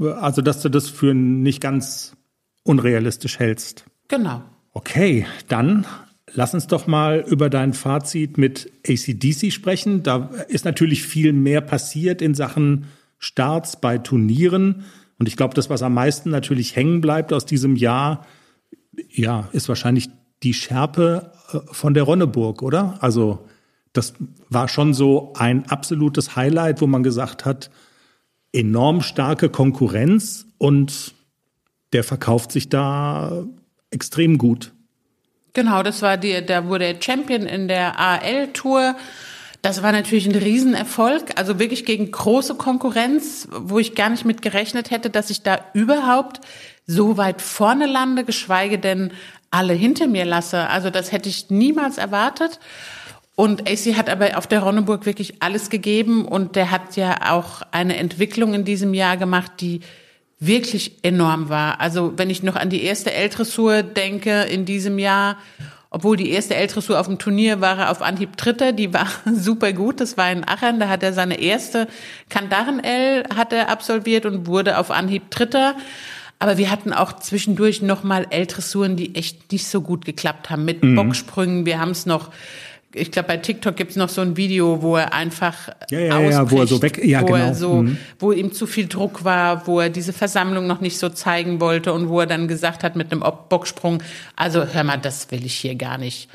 also dass du das für nicht ganz unrealistisch hältst. Genau. Okay, dann lass uns doch mal über dein Fazit mit ACDC sprechen. Da ist natürlich viel mehr passiert in Sachen Starts bei Turnieren. Und ich glaube, das, was am meisten natürlich hängen bleibt aus diesem Jahr, ja, ist wahrscheinlich die Schärpe äh, von der Ronneburg, oder? Also das war schon so ein absolutes Highlight, wo man gesagt hat, enorm starke Konkurrenz und der verkauft sich da extrem gut. Genau, das war die, da wurde Champion in der AL-Tour das war natürlich ein Riesenerfolg, also wirklich gegen große Konkurrenz, wo ich gar nicht mit gerechnet hätte, dass ich da überhaupt so weit vorne lande, geschweige denn alle hinter mir lasse. Also das hätte ich niemals erwartet. Und AC hat aber auf der Ronneburg wirklich alles gegeben und der hat ja auch eine Entwicklung in diesem Jahr gemacht, die wirklich enorm war. Also wenn ich noch an die erste L-Dressur denke in diesem Jahr obwohl die erste L-Dressur auf dem Turnier war er auf Anhieb Dritter, die war super gut. Das war in Aachen, da hat er seine erste Kandaren-L hat er absolviert und wurde auf Anhieb Dritter. Aber wir hatten auch zwischendurch nochmal L-Dressuren, die echt nicht so gut geklappt haben mit mhm. Bocksprüngen. Wir haben es noch ich glaube, bei TikTok gibt's noch so ein Video, wo er einfach ja, ja, ja, wo er so weg, ja, wo genau. er so, Mhm. wo ihm zu viel Druck war, wo er diese Versammlung noch nicht so zeigen wollte und wo er dann gesagt hat mit einem Bocksprung, also hör mal, das will ich hier gar nicht.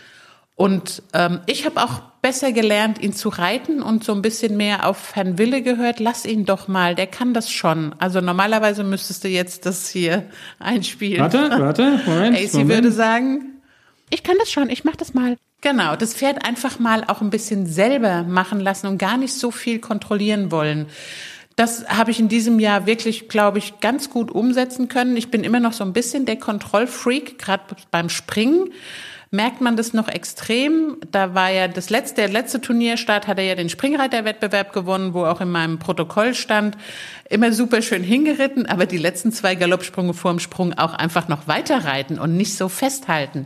Und ähm, ich habe auch besser gelernt, ihn zu reiten und so ein bisschen mehr auf Herrn Wille gehört. Lass ihn doch mal, der kann das schon. Also normalerweise müsstest du jetzt das hier einspielen. Warte, warte, Moment. AC Moment. würde sagen, ich kann das schon, ich mach das mal. Genau, das Pferd einfach mal auch ein bisschen selber machen lassen und gar nicht so viel kontrollieren wollen. Das habe ich in diesem Jahr wirklich, glaube ich, ganz gut umsetzen können. Ich bin immer noch so ein bisschen der Kontrollfreak, gerade beim Springen merkt man das noch extrem. Da war ja das letzte, der letzte Turnierstart hat er ja den Springreiterwettbewerb gewonnen, wo auch in meinem Protokoll stand, immer super schön hingeritten, aber die letzten zwei Galoppsprünge vor dem Sprung auch einfach noch weiterreiten und nicht so festhalten.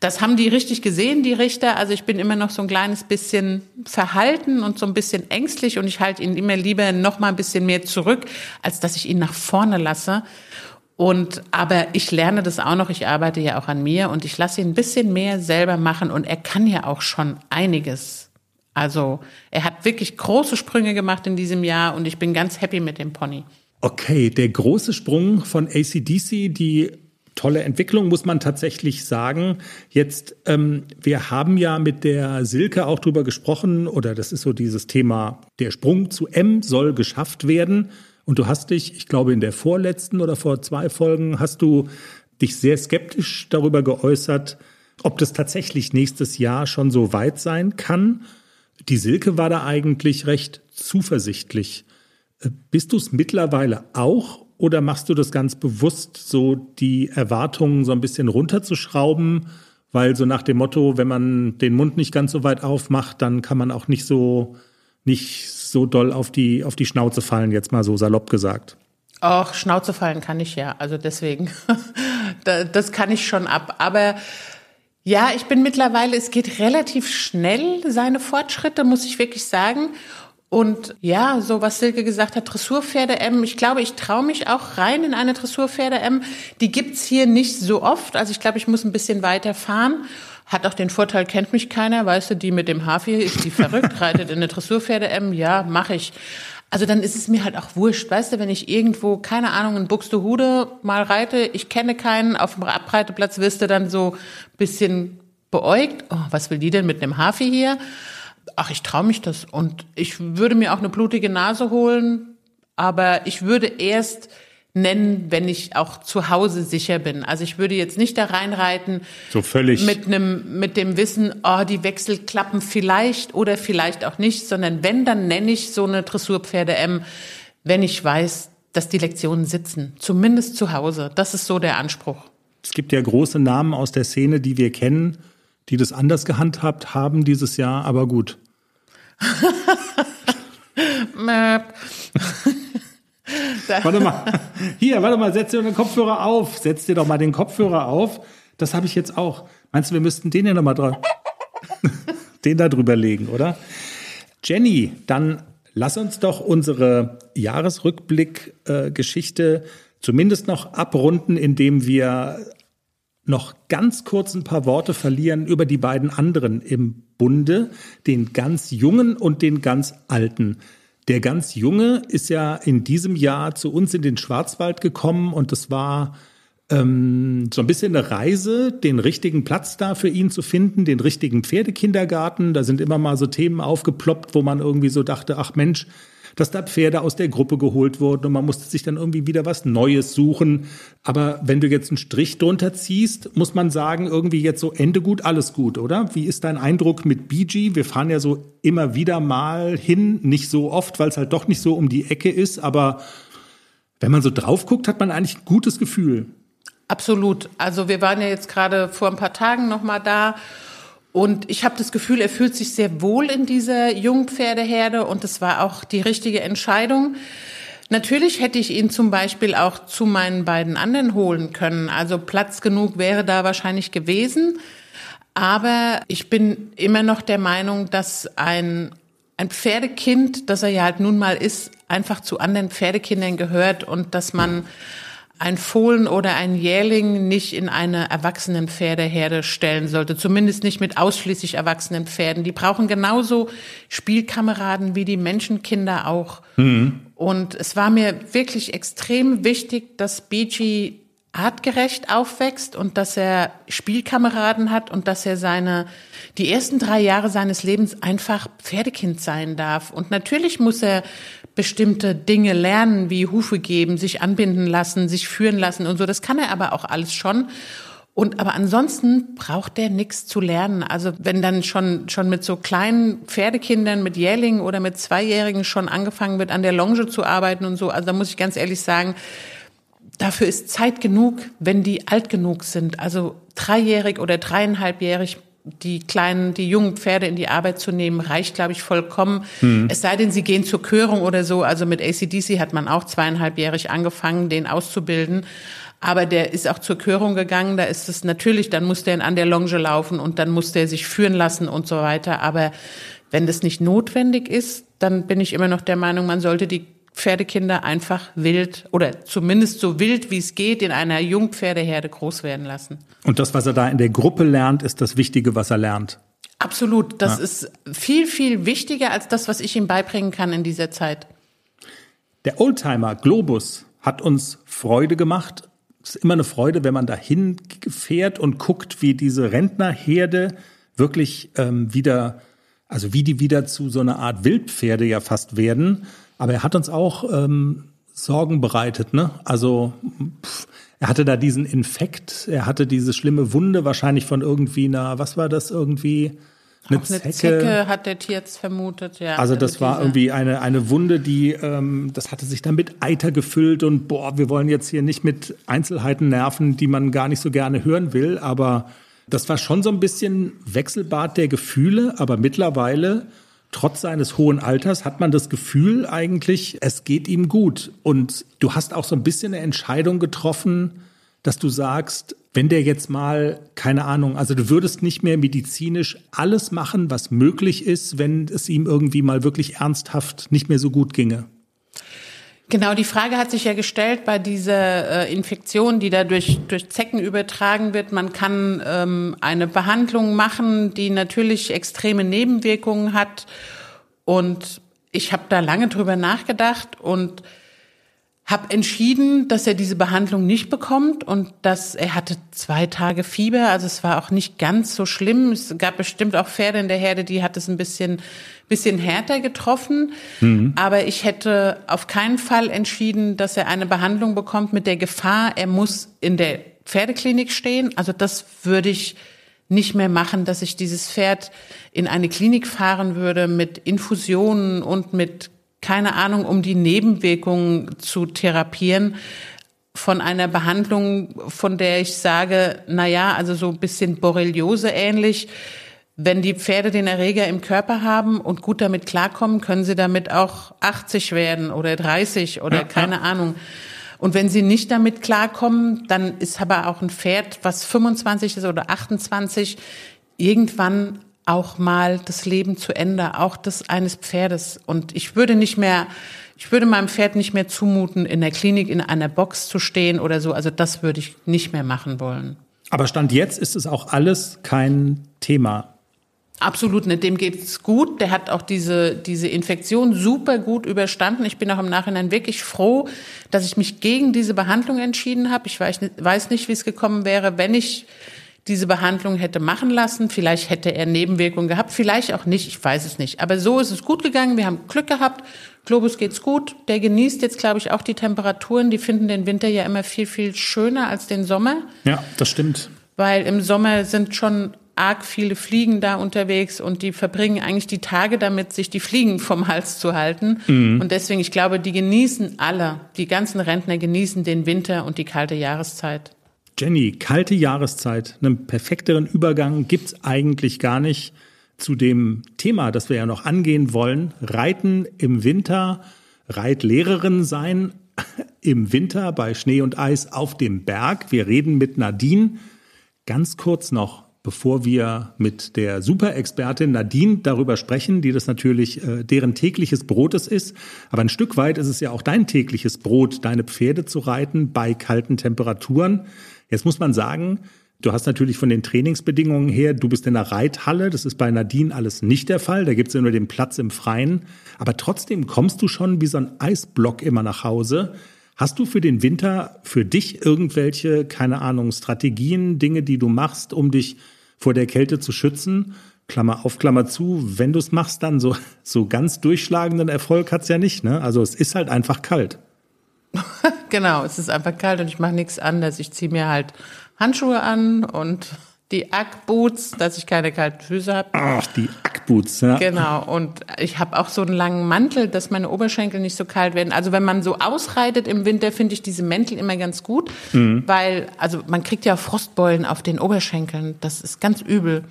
Das haben die richtig gesehen, die Richter. Also ich bin immer noch so ein kleines bisschen verhalten und so ein bisschen ängstlich und ich halte ihn immer lieber noch mal ein bisschen mehr zurück, als dass ich ihn nach vorne lasse. Und aber ich lerne das auch noch. Ich arbeite ja auch an mir und ich lasse ihn ein bisschen mehr selber machen und er kann ja auch schon einiges. Also er hat wirklich große Sprünge gemacht in diesem Jahr und ich bin ganz happy mit dem Pony. Okay, der große Sprung von ACDC, die tolle Entwicklung, muss man tatsächlich sagen. Jetzt, ähm, wir haben ja mit der Silke auch drüber gesprochen, oder das ist so dieses Thema, der Sprung zu M soll geschafft werden. Und du hast dich, ich glaube, in der vorletzten oder vor zwei Folgen hast du dich sehr skeptisch darüber geäußert, ob das tatsächlich nächstes Jahr schon so weit sein kann. Die Silke war da eigentlich recht zuversichtlich. Äh, Bist du es mittlerweile auch oder machst du das ganz bewusst, so die Erwartungen so ein bisschen runterzuschrauben? Weil so nach dem Motto, wenn man den Mund nicht ganz so weit aufmacht, dann kann man auch nicht so, nicht so doll auf die, auf die Schnauze fallen, jetzt mal so salopp gesagt. Och, Schnauze fallen kann ich ja. Also deswegen, Da- das kann ich schon ab. Aber ja, ich bin mittlerweile, es geht relativ schnell, seine Fortschritte, muss ich wirklich sagen. Und ja, so was Silke gesagt hat, Dressurpferde-M, ich glaube, ich traue mich auch rein in eine Dressurpferde-M. Die gibt's hier nicht so oft. Also ich glaube, ich muss ein bisschen weiter fahren. Hat auch den Vorteil, kennt mich keiner, weißt du, die mit dem Hafi, ist die verrückt, reitet in eine Dressurpferde-M, ja, mache ich. Also dann ist es mir halt auch wurscht, weißt du, wenn ich irgendwo, keine Ahnung, in Buxtehude mal reite, ich kenne keinen, auf dem Abreiteplatz wirst du dann so ein bisschen beäugt, oh, was will die denn mit einem Hafi hier? Ach, ich traue mich das und ich würde mir auch eine blutige Nase holen, aber ich würde erst nennen, wenn ich auch zu Hause sicher bin. Also ich würde jetzt nicht da reinreiten So völlig. mit einem mit dem Wissen, oh, die Wechsel klappen vielleicht oder vielleicht auch nicht, sondern wenn dann nenne ich so eine Dressurpferde M, wenn ich weiß, dass die Lektionen sitzen, zumindest zu Hause. Das ist so der Anspruch. Es gibt ja große Namen aus der Szene, die wir kennen, die das anders gehandhabt haben dieses Jahr, aber gut. Warte mal. Hier, warte mal, setz dir den Kopfhörer auf. Setz dir doch mal den Kopfhörer auf. Das habe ich jetzt auch. Meinst du, wir müssten den ja noch mal drauf, den da drüber legen, oder? Jenny, dann lass uns doch unsere Jahresrückblick-Geschichte zumindest noch abrunden, indem wir noch ganz kurz ein paar Worte verlieren über die beiden anderen im Bunde, den ganz Jungen und den ganz Alten. Der ganz Junge ist ja in diesem Jahr zu uns in den Schwarzwald gekommen und es war ähm, so ein bisschen eine Reise, den richtigen Platz da für ihn zu finden, den richtigen Pferdekindergarten. Da sind immer mal so Themen aufgeploppt, wo man irgendwie so dachte, ach Mensch, dass da Pferde aus der Gruppe geholt wurden und man musste sich dann irgendwie wieder was Neues suchen. Aber wenn du jetzt einen Strich drunter ziehst, muss man sagen, irgendwie jetzt so Ende gut, alles gut, oder? Wie ist dein Eindruck mit BG? Wir fahren ja so immer wieder mal hin, nicht so oft, weil es halt doch nicht so um die Ecke ist, aber wenn man so drauf guckt, hat man eigentlich ein gutes Gefühl. Absolut. Also wir waren ja jetzt gerade vor ein paar Tagen noch mal da und ich habe das Gefühl, er fühlt sich sehr wohl in dieser Jungpferdeherde und es war auch die richtige Entscheidung. Natürlich hätte ich ihn zum Beispiel auch zu meinen beiden anderen holen können. Also Platz genug wäre da wahrscheinlich gewesen. Aber ich bin immer noch der Meinung, dass ein, ein Pferdekind, das er ja halt nun mal ist, einfach zu anderen Pferdekindern gehört und dass man ein Fohlen oder ein Jährling nicht in eine erwachsenen Pferdeherde stellen sollte. Zumindest nicht mit ausschließlich erwachsenen Pferden. Die brauchen genauso Spielkameraden wie die Menschenkinder auch. Mhm. Und es war mir wirklich extrem wichtig, dass Beachy artgerecht aufwächst und dass er Spielkameraden hat und dass er seine, die ersten drei Jahre seines Lebens einfach Pferdekind sein darf. Und natürlich muss er bestimmte Dinge lernen, wie Hufe geben, sich anbinden lassen, sich führen lassen und so. Das kann er aber auch alles schon. Und aber ansonsten braucht der nichts zu lernen. Also wenn dann schon schon mit so kleinen Pferdekindern, mit Jährlingen oder mit Zweijährigen schon angefangen wird, an der Longe zu arbeiten und so, also da muss ich ganz ehrlich sagen, dafür ist Zeit genug, wenn die alt genug sind. Also dreijährig oder dreieinhalbjährig die kleinen, die jungen Pferde in die Arbeit zu nehmen, reicht, glaube ich, vollkommen. Mhm. Es sei denn, sie gehen zur Körung oder so. Also mit ACDC hat man auch zweieinhalbjährig angefangen, den auszubilden. Aber der ist auch zur Körung gegangen. Da ist es natürlich, dann muss der an der Longe laufen und dann muss der sich führen lassen und so weiter. Aber wenn das nicht notwendig ist, dann bin ich immer noch der Meinung, man sollte die Pferdekinder einfach wild oder zumindest so wild wie es geht in einer Jungpferdeherde groß werden lassen. Und das, was er da in der Gruppe lernt, ist das Wichtige, was er lernt. Absolut. Das ja. ist viel, viel wichtiger als das, was ich ihm beibringen kann in dieser Zeit. Der Oldtimer Globus hat uns Freude gemacht. Es ist immer eine Freude, wenn man dahin fährt und guckt, wie diese Rentnerherde wirklich ähm, wieder, also wie die wieder zu so einer Art Wildpferde ja fast werden aber er hat uns auch ähm, Sorgen bereitet, ne? Also pff, er hatte da diesen Infekt, er hatte diese schlimme Wunde wahrscheinlich von irgendwie einer, was war das irgendwie? Eine, Auch eine Zecke. Zecke hat der Tierarzt vermutet, ja. Also das war irgendwie eine, eine Wunde, die, ähm, das hatte sich dann mit Eiter gefüllt und boah, wir wollen jetzt hier nicht mit Einzelheiten nerven, die man gar nicht so gerne hören will, aber das war schon so ein bisschen Wechselbad der Gefühle, aber mittlerweile trotz seines hohen Alters hat man das Gefühl eigentlich, es geht ihm gut. Und du hast auch so ein bisschen eine Entscheidung getroffen, dass du sagst, wenn der jetzt mal, keine Ahnung, also du würdest nicht mehr medizinisch alles machen, was möglich ist, wenn es ihm irgendwie mal wirklich ernsthaft nicht mehr so gut ginge. Genau, die Frage hat sich ja gestellt bei dieser äh, Infektion, die da durch, durch Zecken übertragen wird. Man kann ähm, eine Behandlung machen, die natürlich extreme Nebenwirkungen hat. Und ich habe da lange drüber nachgedacht und habe entschieden, dass er diese Behandlung nicht bekommt und dass er hatte zwei Tage Fieber, also es war auch nicht ganz so schlimm. Es gab bestimmt auch Pferde in der Herde, die hat es ein bisschen bisschen härter getroffen, mhm. aber ich hätte auf keinen Fall entschieden, dass er eine Behandlung bekommt mit der Gefahr, er muss in der Pferdeklinik stehen. Also das würde ich nicht mehr machen, dass ich dieses Pferd in eine Klinik fahren würde mit Infusionen und mit keine Ahnung, um die Nebenwirkungen zu therapieren von einer Behandlung, von der ich sage, na ja, also so ein bisschen Borreliose ähnlich. Wenn die Pferde den Erreger im Körper haben und gut damit klarkommen, können sie damit auch 80 werden oder 30 oder ja, keine ja. Ahnung. Und wenn sie nicht damit klarkommen, dann ist aber auch ein Pferd, was 25 ist oder 28, irgendwann auch mal das Leben zu Ende, auch das eines Pferdes. Und ich würde nicht mehr, ich würde meinem Pferd nicht mehr zumuten, in der Klinik in einer Box zu stehen oder so. Also das würde ich nicht mehr machen wollen. Aber Stand jetzt ist es auch alles kein Thema. Absolut nicht. Dem geht's gut. Der hat auch diese, diese Infektion super gut überstanden. Ich bin auch im Nachhinein wirklich froh, dass ich mich gegen diese Behandlung entschieden habe. Ich weiß, weiß nicht, wie es gekommen wäre, wenn ich diese Behandlung hätte machen lassen. Vielleicht hätte er Nebenwirkungen gehabt, vielleicht auch nicht, ich weiß es nicht. Aber so ist es gut gegangen, wir haben Glück gehabt. Globus geht's gut. Der genießt jetzt, glaube ich, auch die Temperaturen. Die finden den Winter ja immer viel, viel schöner als den Sommer. Ja, das stimmt. Weil im Sommer sind schon arg viele Fliegen da unterwegs und die verbringen eigentlich die Tage damit, sich die Fliegen vom Hals zu halten. Mhm. Und deswegen, ich glaube, die genießen alle, die ganzen Rentner genießen den Winter und die kalte Jahreszeit. Jenny, kalte Jahreszeit, einen perfekteren Übergang gibt's eigentlich gar nicht zu dem Thema, das wir ja noch angehen wollen. Reiten im Winter, Reitlehrerin sein im Winter bei Schnee und Eis auf dem Berg. Wir reden mit Nadine. Ganz kurz noch, bevor wir mit der Superexpertin Nadine darüber sprechen, die das natürlich äh, deren tägliches Brotes ist. Aber ein Stück weit ist es ja auch dein tägliches Brot, deine Pferde zu reiten bei kalten Temperaturen. Jetzt muss man sagen, Du hast natürlich von den Trainingsbedingungen her, du bist in der Reithalle, das ist bei Nadine alles nicht der Fall, da gibt's ja nur den Platz im Freien, aber trotzdem kommst du schon wie so ein Eisblock immer nach Hause. Hast du für den Winter für dich irgendwelche, keine Ahnung, Strategien, Dinge, die du machst, um dich vor der Kälte zu schützen? Klammer auf, Klammer zu, wenn du es machst, dann so, so ganz durchschlagenden Erfolg hat's ja nicht, ne? Also es ist halt einfach kalt. genau, es ist einfach kalt und ich mache nichts anderes. Ich ziehe mir halt Handschuhe an und die Ackboots, dass ich keine kalten Füße habe. Ach, die Ackboots, ja. Genau. Und ich habe auch so einen langen Mantel, dass meine Oberschenkel nicht so kalt werden. Also wenn man so ausreitet im Winter, finde ich diese Mäntel immer ganz gut, mhm. weil also man kriegt ja Frostbeulen auf den Oberschenkeln. Das ist ganz übel.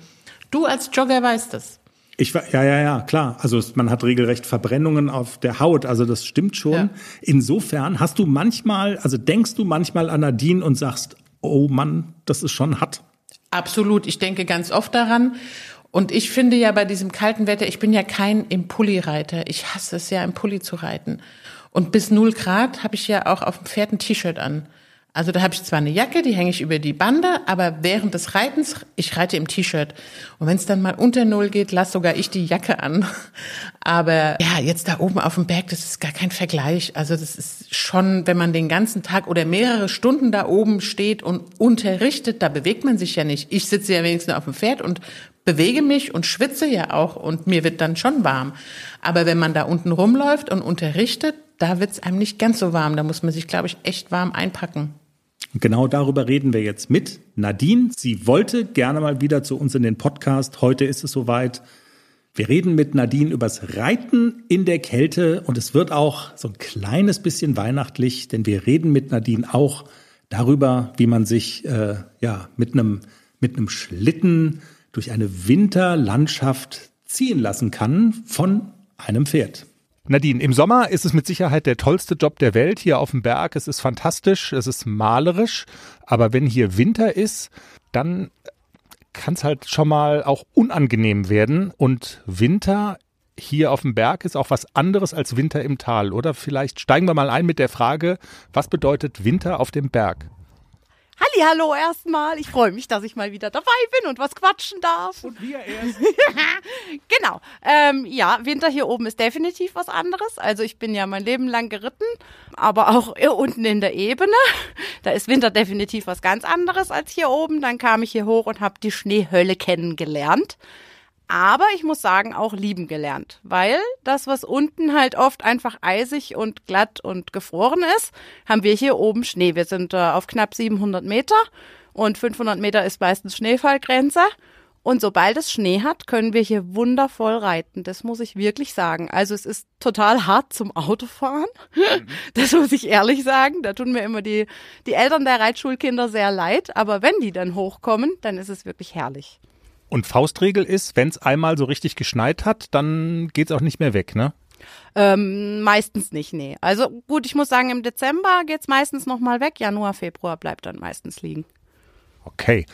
Du als Jogger weißt das. Ich war, ja, ja, ja, klar. Also man hat regelrecht Verbrennungen auf der Haut. Also das stimmt schon. Ja. Insofern hast du manchmal, also denkst du manchmal an Nadine und sagst, oh Mann, das ist schon hart. Absolut. Ich denke ganz oft daran. Und ich finde ja bei diesem kalten Wetter, ich bin ja kein im Pulli-Reiter. Ich hasse es ja, im Pulli zu reiten. Und bis null Grad habe ich ja auch auf dem Pferd ein T-Shirt an. Also da habe ich zwar eine Jacke, die hänge ich über die Bande, aber während des Reitens, ich reite im T-Shirt. Und wenn es dann mal unter Null geht, lass sogar ich die Jacke an. Aber ja, jetzt da oben auf dem Berg, das ist gar kein Vergleich. Also das ist schon, wenn man den ganzen Tag oder mehrere Stunden da oben steht und unterrichtet, da bewegt man sich ja nicht. Ich sitze ja wenigstens auf dem Pferd und bewege mich und schwitze ja auch und mir wird dann schon warm. Aber wenn man da unten rumläuft und unterrichtet, da wird's einem nicht ganz so warm. Da muss man sich, glaube ich, echt warm einpacken. Und genau darüber reden wir jetzt mit Nadine. Sie wollte gerne mal wieder zu uns in den Podcast. Heute ist es soweit. Wir reden mit Nadine übers Reiten in der Kälte und es wird auch so ein kleines bisschen weihnachtlich, denn wir reden mit Nadine auch darüber, wie man sich äh, ja mit einem mit einem Schlitten durch eine Winterlandschaft ziehen lassen kann von einem Pferd. Nadine, im Sommer ist es mit Sicherheit der tollste Job der Welt hier auf dem Berg. Es ist fantastisch, es ist malerisch. Aber wenn hier Winter ist, dann kann es halt schon mal auch unangenehm werden. Und Winter hier auf dem Berg ist auch was anderes als Winter im Tal, oder? Vielleicht steigen wir mal ein mit der Frage, was bedeutet Winter auf dem Berg? Halli, hallo erstmal. Ich freue mich, dass ich mal wieder dabei bin und was quatschen darf. Und wir erst. genau. Ähm, ja, Winter hier oben ist definitiv was anderes. Also ich bin ja mein Leben lang geritten, aber auch hier unten in der Ebene. Da ist Winter definitiv was ganz anderes als hier oben. Dann kam ich hier hoch und habe die Schneehölle kennengelernt. Aber ich muss sagen, auch lieben gelernt, weil das, was unten halt oft einfach eisig und glatt und gefroren ist, haben wir hier oben Schnee. Wir sind äh, auf knapp 700 Meter und 500 Meter ist meistens Schneefallgrenze. Und sobald es Schnee hat, können wir hier wundervoll reiten. Das muss ich wirklich sagen. Also es ist total hart zum Autofahren. Mhm. Das muss ich ehrlich sagen. Da tun mir immer die, die Eltern der Reitschulkinder sehr leid. Aber wenn die dann hochkommen, dann ist es wirklich herrlich. Und Faustregel ist, wenn es einmal so richtig geschneit hat, dann geht es auch nicht mehr weg, ne? Ähm, meistens nicht, nee. Also gut, ich muss sagen, im Dezember geht es meistens nochmal weg. Januar, Februar bleibt dann meistens liegen. Okay.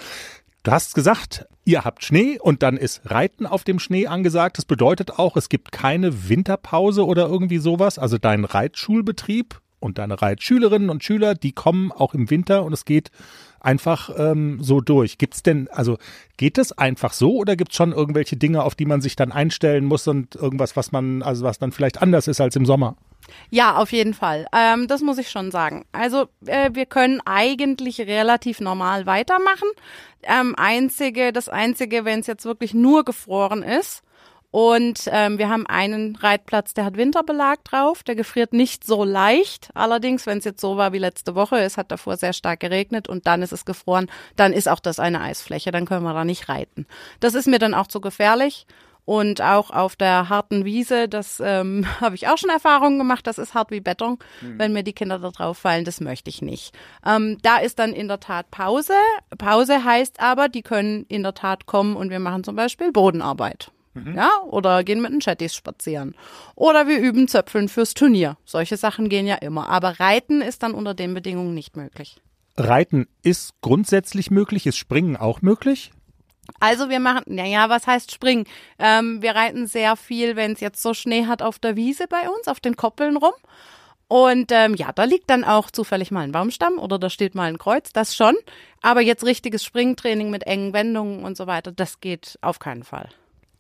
Du hast gesagt, ihr habt Schnee und dann ist Reiten auf dem Schnee angesagt. Das bedeutet auch, es gibt keine Winterpause oder irgendwie sowas. Also dein Reitschulbetrieb und deine Reitschülerinnen und Schüler, die kommen auch im Winter und es geht einfach ähm, so durch. Gibt's denn, also geht es einfach so oder gibt's schon irgendwelche Dinge, auf die man sich dann einstellen muss und irgendwas, was man, also was dann vielleicht anders ist als im Sommer? Ja, auf jeden Fall. Ähm, das muss ich schon sagen. Also äh, wir können eigentlich relativ normal weitermachen. Ähm, einzige, das einzige, wenn es jetzt wirklich nur gefroren ist, und ähm, wir haben einen Reitplatz, der hat Winterbelag drauf, der gefriert nicht so leicht. Allerdings, wenn es jetzt so war wie letzte Woche, es hat davor sehr stark geregnet und dann ist es gefroren, dann ist auch das eine Eisfläche, dann können wir da nicht reiten. Das ist mir dann auch zu gefährlich. Und auch auf der harten Wiese, das ähm, habe ich auch schon Erfahrungen gemacht, das ist hart wie Beton, mhm. wenn mir die Kinder da drauf fallen, das möchte ich nicht. Ähm, da ist dann in der Tat Pause. Pause heißt aber, die können in der Tat kommen und wir machen zum Beispiel Bodenarbeit. Mhm. Ja, oder gehen mit den Chattis spazieren. Oder wir üben Zöpfeln fürs Turnier. Solche Sachen gehen ja immer. Aber Reiten ist dann unter den Bedingungen nicht möglich. Reiten ist grundsätzlich möglich, ist Springen auch möglich? Also wir machen, naja, was heißt springen? Ähm, wir reiten sehr viel, wenn es jetzt so Schnee hat, auf der Wiese bei uns, auf den Koppeln rum. Und ähm, ja, da liegt dann auch zufällig mal ein Baumstamm oder da steht mal ein Kreuz, das schon. Aber jetzt richtiges Springtraining mit engen Wendungen und so weiter, das geht auf keinen Fall.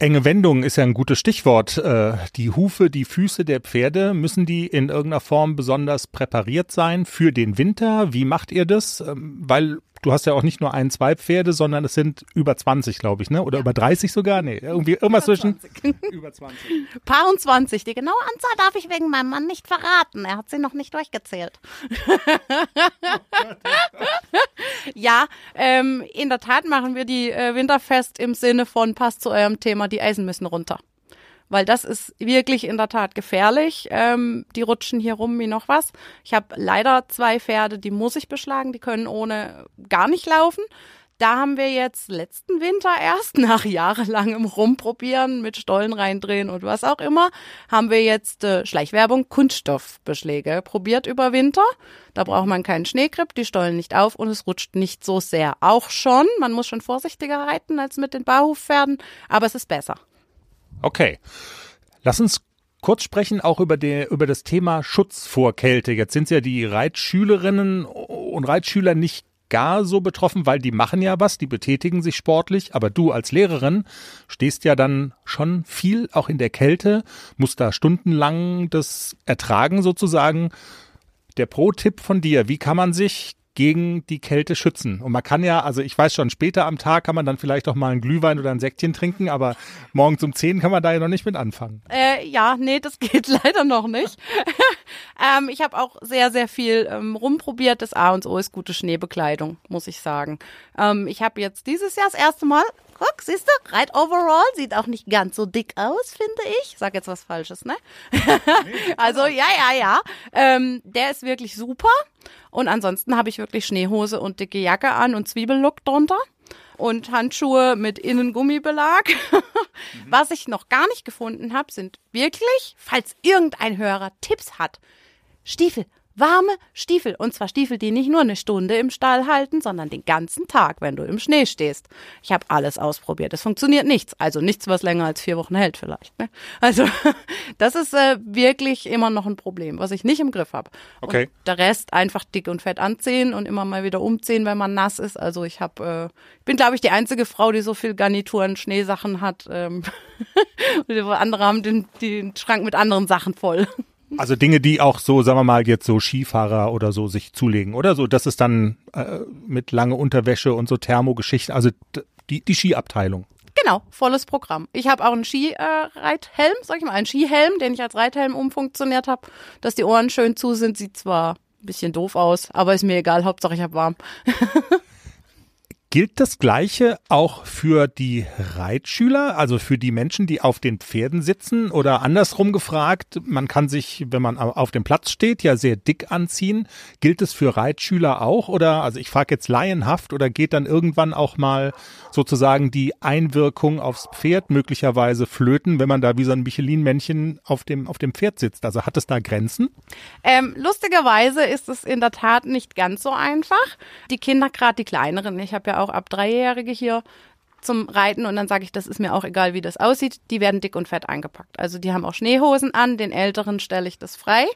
Enge Wendungen ist ja ein gutes Stichwort. Äh, die Hufe, die Füße der Pferde, müssen die in irgendeiner Form besonders präpariert sein für den Winter? Wie macht ihr das? Ähm, weil du hast ja auch nicht nur ein, zwei Pferde, sondern es sind über 20, glaube ich, ne? Oder ja. über 30 sogar? Nee, irgendwie irgendwas zwischen. über 20. Paar und 20. Die genaue Anzahl darf ich wegen meinem Mann nicht verraten. Er hat sie noch nicht durchgezählt. ja, ähm, in der Tat machen wir die äh, Winterfest im Sinne von passt zu eurem Thema, die Eisen müssen runter weil das ist wirklich in der Tat gefährlich. Ähm, die rutschen hier rum wie noch was. Ich habe leider zwei Pferde, die muss ich beschlagen, die können ohne gar nicht laufen. Da haben wir jetzt letzten Winter erst nach jahrelangem Rumprobieren mit Stollen reindrehen und was auch immer, haben wir jetzt äh, Schleichwerbung Kunststoffbeschläge probiert über Winter. Da braucht man keinen Schneegrip, die Stollen nicht auf und es rutscht nicht so sehr. Auch schon, man muss schon vorsichtiger reiten als mit den Barhufpferden, aber es ist besser. Okay. Lass uns kurz sprechen auch über, die, über das Thema Schutz vor Kälte. Jetzt sind ja die Reitschülerinnen und Reitschüler nicht gar so betroffen, weil die machen ja was, die betätigen sich sportlich, aber du als Lehrerin stehst ja dann schon viel auch in der Kälte, musst da stundenlang das ertragen sozusagen. Der Pro-Tipp von dir, wie kann man sich gegen die Kälte schützen. Und man kann ja, also ich weiß schon, später am Tag kann man dann vielleicht auch mal einen Glühwein oder ein Säckchen trinken, aber morgens um 10 kann man da ja noch nicht mit anfangen. Äh, ja, nee, das geht leider noch nicht. ähm, ich habe auch sehr, sehr viel ähm, rumprobiert. Das A und O ist gute Schneebekleidung, muss ich sagen. Ähm, ich habe jetzt dieses Jahr das erste Mal guck, siehst du, Reit Overall sieht auch nicht ganz so dick aus, finde ich. Sag jetzt was Falsches, ne? also ja, ja, ja. Ähm, der ist wirklich super. Und ansonsten habe ich wirklich Schneehose und dicke Jacke an und Zwiebellook drunter und Handschuhe mit Innengummibelag. Was ich noch gar nicht gefunden habe, sind wirklich, falls irgendein Hörer Tipps hat, Stiefel warme Stiefel. Und zwar Stiefel, die nicht nur eine Stunde im Stall halten, sondern den ganzen Tag, wenn du im Schnee stehst. Ich habe alles ausprobiert. Es funktioniert nichts. Also nichts, was länger als vier Wochen hält vielleicht. Ne? Also das ist äh, wirklich immer noch ein Problem, was ich nicht im Griff habe. Okay. Und der Rest einfach dick und fett anziehen und immer mal wieder umziehen, wenn man nass ist. Also ich habe, äh, bin glaube ich die einzige Frau, die so viel Garnituren, Schneesachen hat. Ähm andere haben den, den Schrank mit anderen Sachen voll. Also Dinge, die auch so, sagen wir mal, jetzt so Skifahrer oder so sich zulegen, oder so. Das ist dann äh, mit lange Unterwäsche und so Thermogeschichten, also die, die Skiabteilung. Genau, volles Programm. Ich habe auch einen Skireithelm, äh, sag ich mal, einen Skihelm, den ich als Reithelm umfunktioniert habe, dass die Ohren schön zu sind. Sieht zwar ein bisschen doof aus, aber ist mir egal, Hauptsache ich habe warm. Gilt das Gleiche auch für die Reitschüler, also für die Menschen, die auf den Pferden sitzen? Oder andersrum gefragt, man kann sich, wenn man auf dem Platz steht, ja sehr dick anziehen. Gilt es für Reitschüler auch? Oder, also ich frage jetzt laienhaft, oder geht dann irgendwann auch mal sozusagen die Einwirkung aufs Pferd möglicherweise flöten, wenn man da wie so ein Michelin-Männchen auf dem, auf dem Pferd sitzt? Also hat es da Grenzen? Ähm, lustigerweise ist es in der Tat nicht ganz so einfach. Die Kinder, gerade die kleineren, ich habe ja auch ab Dreijährige hier zum Reiten und dann sage ich, das ist mir auch egal, wie das aussieht. Die werden dick und fett eingepackt. Also die haben auch Schneehosen an, den Älteren stelle ich das frei.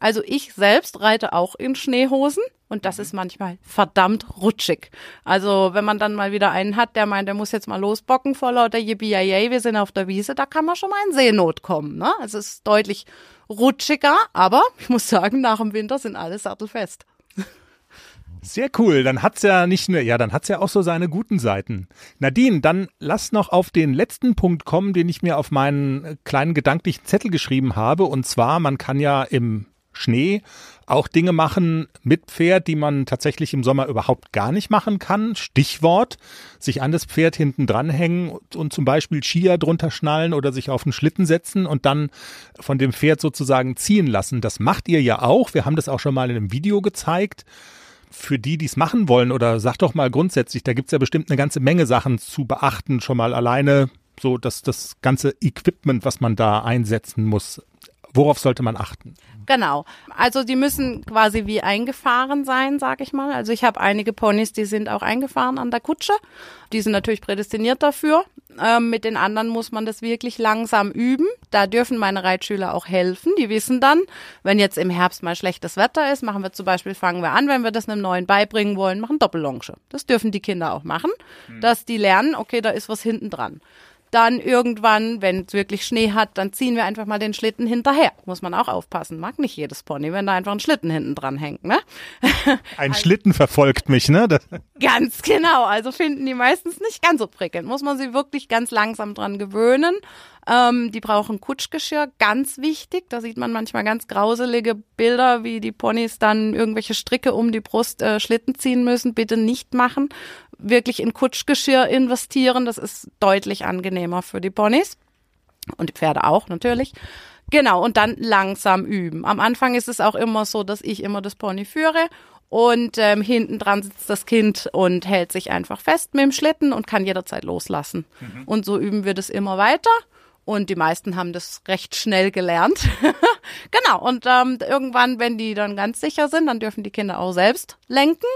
Also ich selbst reite auch in Schneehosen und das ist manchmal verdammt rutschig. Also wenn man dann mal wieder einen hat, der meint, der muss jetzt mal losbocken vor lauter Yippie wir sind auf der Wiese, da kann man schon mal in Seenot kommen. Ne? Also es ist deutlich rutschiger, aber ich muss sagen, nach dem Winter sind alle sattelfest. Sehr cool. Dann hat's ja nicht nur, ja, dann hat's ja auch so seine guten Seiten. Nadine, dann lass noch auf den letzten Punkt kommen, den ich mir auf meinen kleinen gedanklichen Zettel geschrieben habe. Und zwar, man kann ja im Schnee auch Dinge machen mit Pferd, die man tatsächlich im Sommer überhaupt gar nicht machen kann. Stichwort, sich an das Pferd hinten dranhängen und, und zum Beispiel Skier drunter schnallen oder sich auf den Schlitten setzen und dann von dem Pferd sozusagen ziehen lassen. Das macht ihr ja auch. Wir haben das auch schon mal in einem Video gezeigt für die, die es machen wollen, oder sag doch mal grundsätzlich, da gibt's ja bestimmt eine ganze Menge Sachen zu beachten, schon mal alleine so dass das ganze Equipment, was man da einsetzen muss. Worauf sollte man achten? Genau. Also die müssen quasi wie eingefahren sein, sag ich mal. Also ich habe einige Ponys, die sind auch eingefahren an der Kutsche. Die sind natürlich prädestiniert dafür. Ähm, mit den anderen muss man das wirklich langsam üben. Da dürfen meine Reitschüler auch helfen. Die wissen dann, wenn jetzt im Herbst mal schlechtes Wetter ist, machen wir zum Beispiel, fangen wir an, wenn wir das einem Neuen beibringen wollen, machen Doppellonge. Das dürfen die Kinder auch machen, mhm. dass die lernen, okay, da ist was hinten dran. Dann irgendwann, wenn es wirklich Schnee hat, dann ziehen wir einfach mal den Schlitten hinterher. Muss man auch aufpassen. Mag nicht jedes Pony, wenn da einfach ein Schlitten hinten dran hängt, ne? Ein also, Schlitten verfolgt mich, ne? Das ganz genau. Also finden die meistens nicht ganz so prickelnd. Muss man sie wirklich ganz langsam dran gewöhnen. Ähm, die brauchen Kutschgeschirr, ganz wichtig. Da sieht man manchmal ganz grauselige Bilder, wie die Ponys dann irgendwelche Stricke um die Brust äh, Schlitten ziehen müssen. Bitte nicht machen. Wirklich in Kutschgeschirr investieren. Das ist deutlich angenehmer für die Ponys. Und die Pferde auch natürlich. Genau, und dann langsam üben. Am Anfang ist es auch immer so, dass ich immer das Pony führe und ähm, hinten dran sitzt das Kind und hält sich einfach fest mit dem Schlitten und kann jederzeit loslassen. Mhm. Und so üben wir das immer weiter. Und die meisten haben das recht schnell gelernt. genau. Und ähm, irgendwann, wenn die dann ganz sicher sind, dann dürfen die Kinder auch selbst lenken.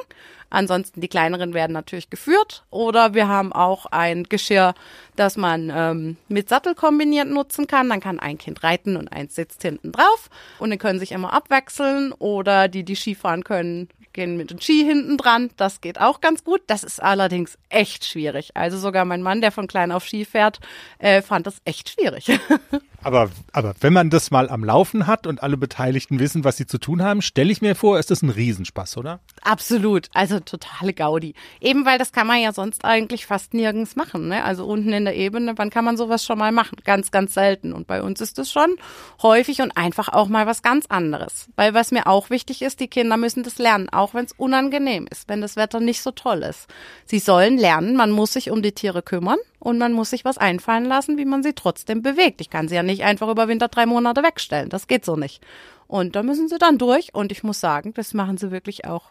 Ansonsten die kleineren werden natürlich geführt. Oder wir haben auch ein Geschirr, das man ähm, mit Sattel kombiniert nutzen kann. Dann kann ein Kind reiten und eins sitzt hinten drauf. Und die können sich immer abwechseln. Oder die, die Skifahren können, gehen mit dem Ski hinten dran. Das geht auch ganz gut. Das ist allerdings echt schwierig. Also sogar mein Mann, der von klein auf Ski fährt, äh, fand das echt schwierig. aber, aber wenn man das mal am Laufen hat und alle Beteiligten wissen, was sie zu tun haben, stelle ich mir vor, ist das ein Riesenspaß, oder? Absolut. Also totale Gaudi. Eben weil das kann man ja sonst eigentlich fast nirgends machen. Ne? Also unten in der Ebene, wann kann man sowas schon mal machen? Ganz, ganz selten. Und bei uns ist es schon häufig und einfach auch mal was ganz anderes. Weil was mir auch wichtig ist, die Kinder müssen das lernen auch wenn es unangenehm ist, wenn das Wetter nicht so toll ist. Sie sollen lernen, man muss sich um die Tiere kümmern und man muss sich was einfallen lassen, wie man sie trotzdem bewegt. Ich kann sie ja nicht einfach über Winter drei Monate wegstellen. Das geht so nicht. Und da müssen sie dann durch und ich muss sagen, das machen sie wirklich auch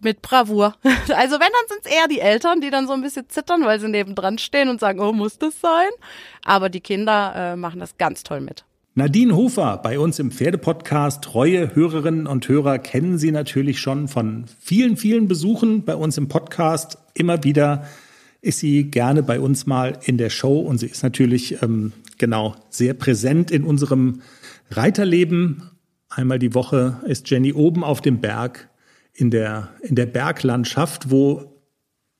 mit Bravour. Also wenn, dann sind es eher die Eltern, die dann so ein bisschen zittern, weil sie nebendran stehen und sagen, oh, muss das sein? Aber die Kinder äh, machen das ganz toll mit. Nadine Hofer bei uns im Pferdepodcast. Treue Hörerinnen und Hörer kennen Sie natürlich schon von vielen, vielen Besuchen bei uns im Podcast. Immer wieder ist sie gerne bei uns mal in der Show und sie ist natürlich ähm, genau sehr präsent in unserem Reiterleben. Einmal die Woche ist Jenny oben auf dem Berg in der, in der Berglandschaft, wo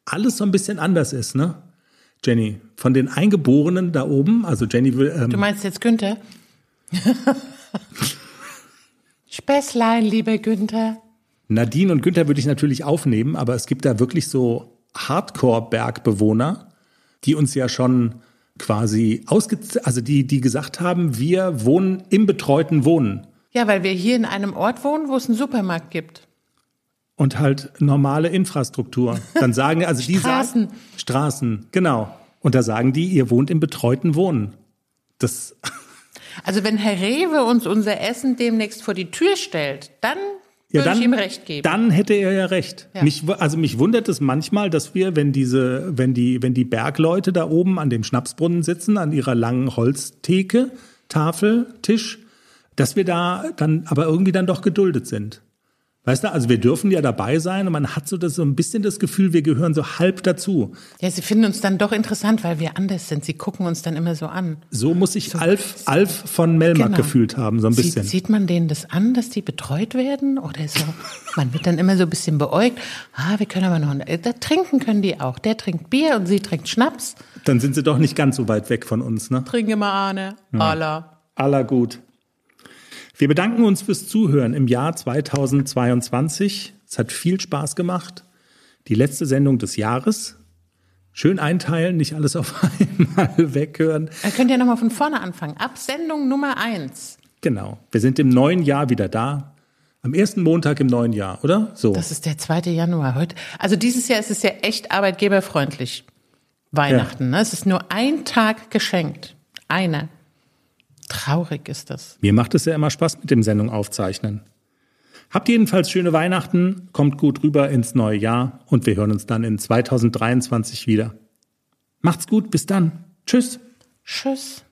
alles so ein bisschen anders ist, ne? Jenny, von den Eingeborenen da oben, also Jenny will. Ähm, du meinst jetzt Günther? Späßlein, lieber Günther. Nadine und Günther würde ich natürlich aufnehmen, aber es gibt da wirklich so Hardcore-Bergbewohner, die uns ja schon quasi ausge also die, die gesagt haben, wir wohnen im betreuten Wohnen. Ja, weil wir hier in einem Ort wohnen, wo es einen Supermarkt gibt. Und halt normale Infrastruktur. Dann sagen also die Straßen. Sagen, Straßen, genau. Und da sagen die, ihr wohnt im betreuten Wohnen. Das also wenn Herr Rewe uns unser Essen demnächst vor die Tür stellt, dann ja, würde ich ihm recht geben. Dann hätte er ja recht. Ja. Mich, also mich wundert es manchmal, dass wir, wenn diese, wenn die, wenn die Bergleute da oben an dem Schnapsbrunnen sitzen, an ihrer langen Holztheke, Tafel, Tisch, dass wir da dann aber irgendwie dann doch geduldet sind. Weißt du, also wir dürfen ja dabei sein und man hat so, das, so ein bisschen das Gefühl, wir gehören so halb dazu. Ja, sie finden uns dann doch interessant, weil wir anders sind. Sie gucken uns dann immer so an. So muss sich so, Alf, Alf von Melmark genau. gefühlt haben, so ein bisschen. Sieht, sieht man denen das an, dass die betreut werden oder so? man wird dann immer so ein bisschen beäugt. Ah, wir können aber noch, da trinken können die auch. Der trinkt Bier und sie trinkt Schnaps. Dann sind sie doch nicht ganz so weit weg von uns, ne? Trinke mal Arne. Ja. Aller. Aller gut. Wir bedanken uns fürs Zuhören im Jahr 2022. Es hat viel Spaß gemacht. Die letzte Sendung des Jahres. Schön einteilen, nicht alles auf einmal weghören. Dann könnt ihr nochmal von vorne anfangen. Ab Sendung Nummer eins. Genau. Wir sind im neuen Jahr wieder da. Am ersten Montag im neuen Jahr, oder? So. Das ist der 2. Januar heute. Also dieses Jahr ist es ja echt arbeitgeberfreundlich. Weihnachten. Ja. Ne? Es ist nur ein Tag geschenkt. Einer. Traurig ist das. Mir macht es ja immer Spaß mit dem Sendung aufzeichnen. Habt jedenfalls schöne Weihnachten, kommt gut rüber ins neue Jahr und wir hören uns dann in 2023 wieder. Macht's gut, bis dann. Tschüss. Tschüss.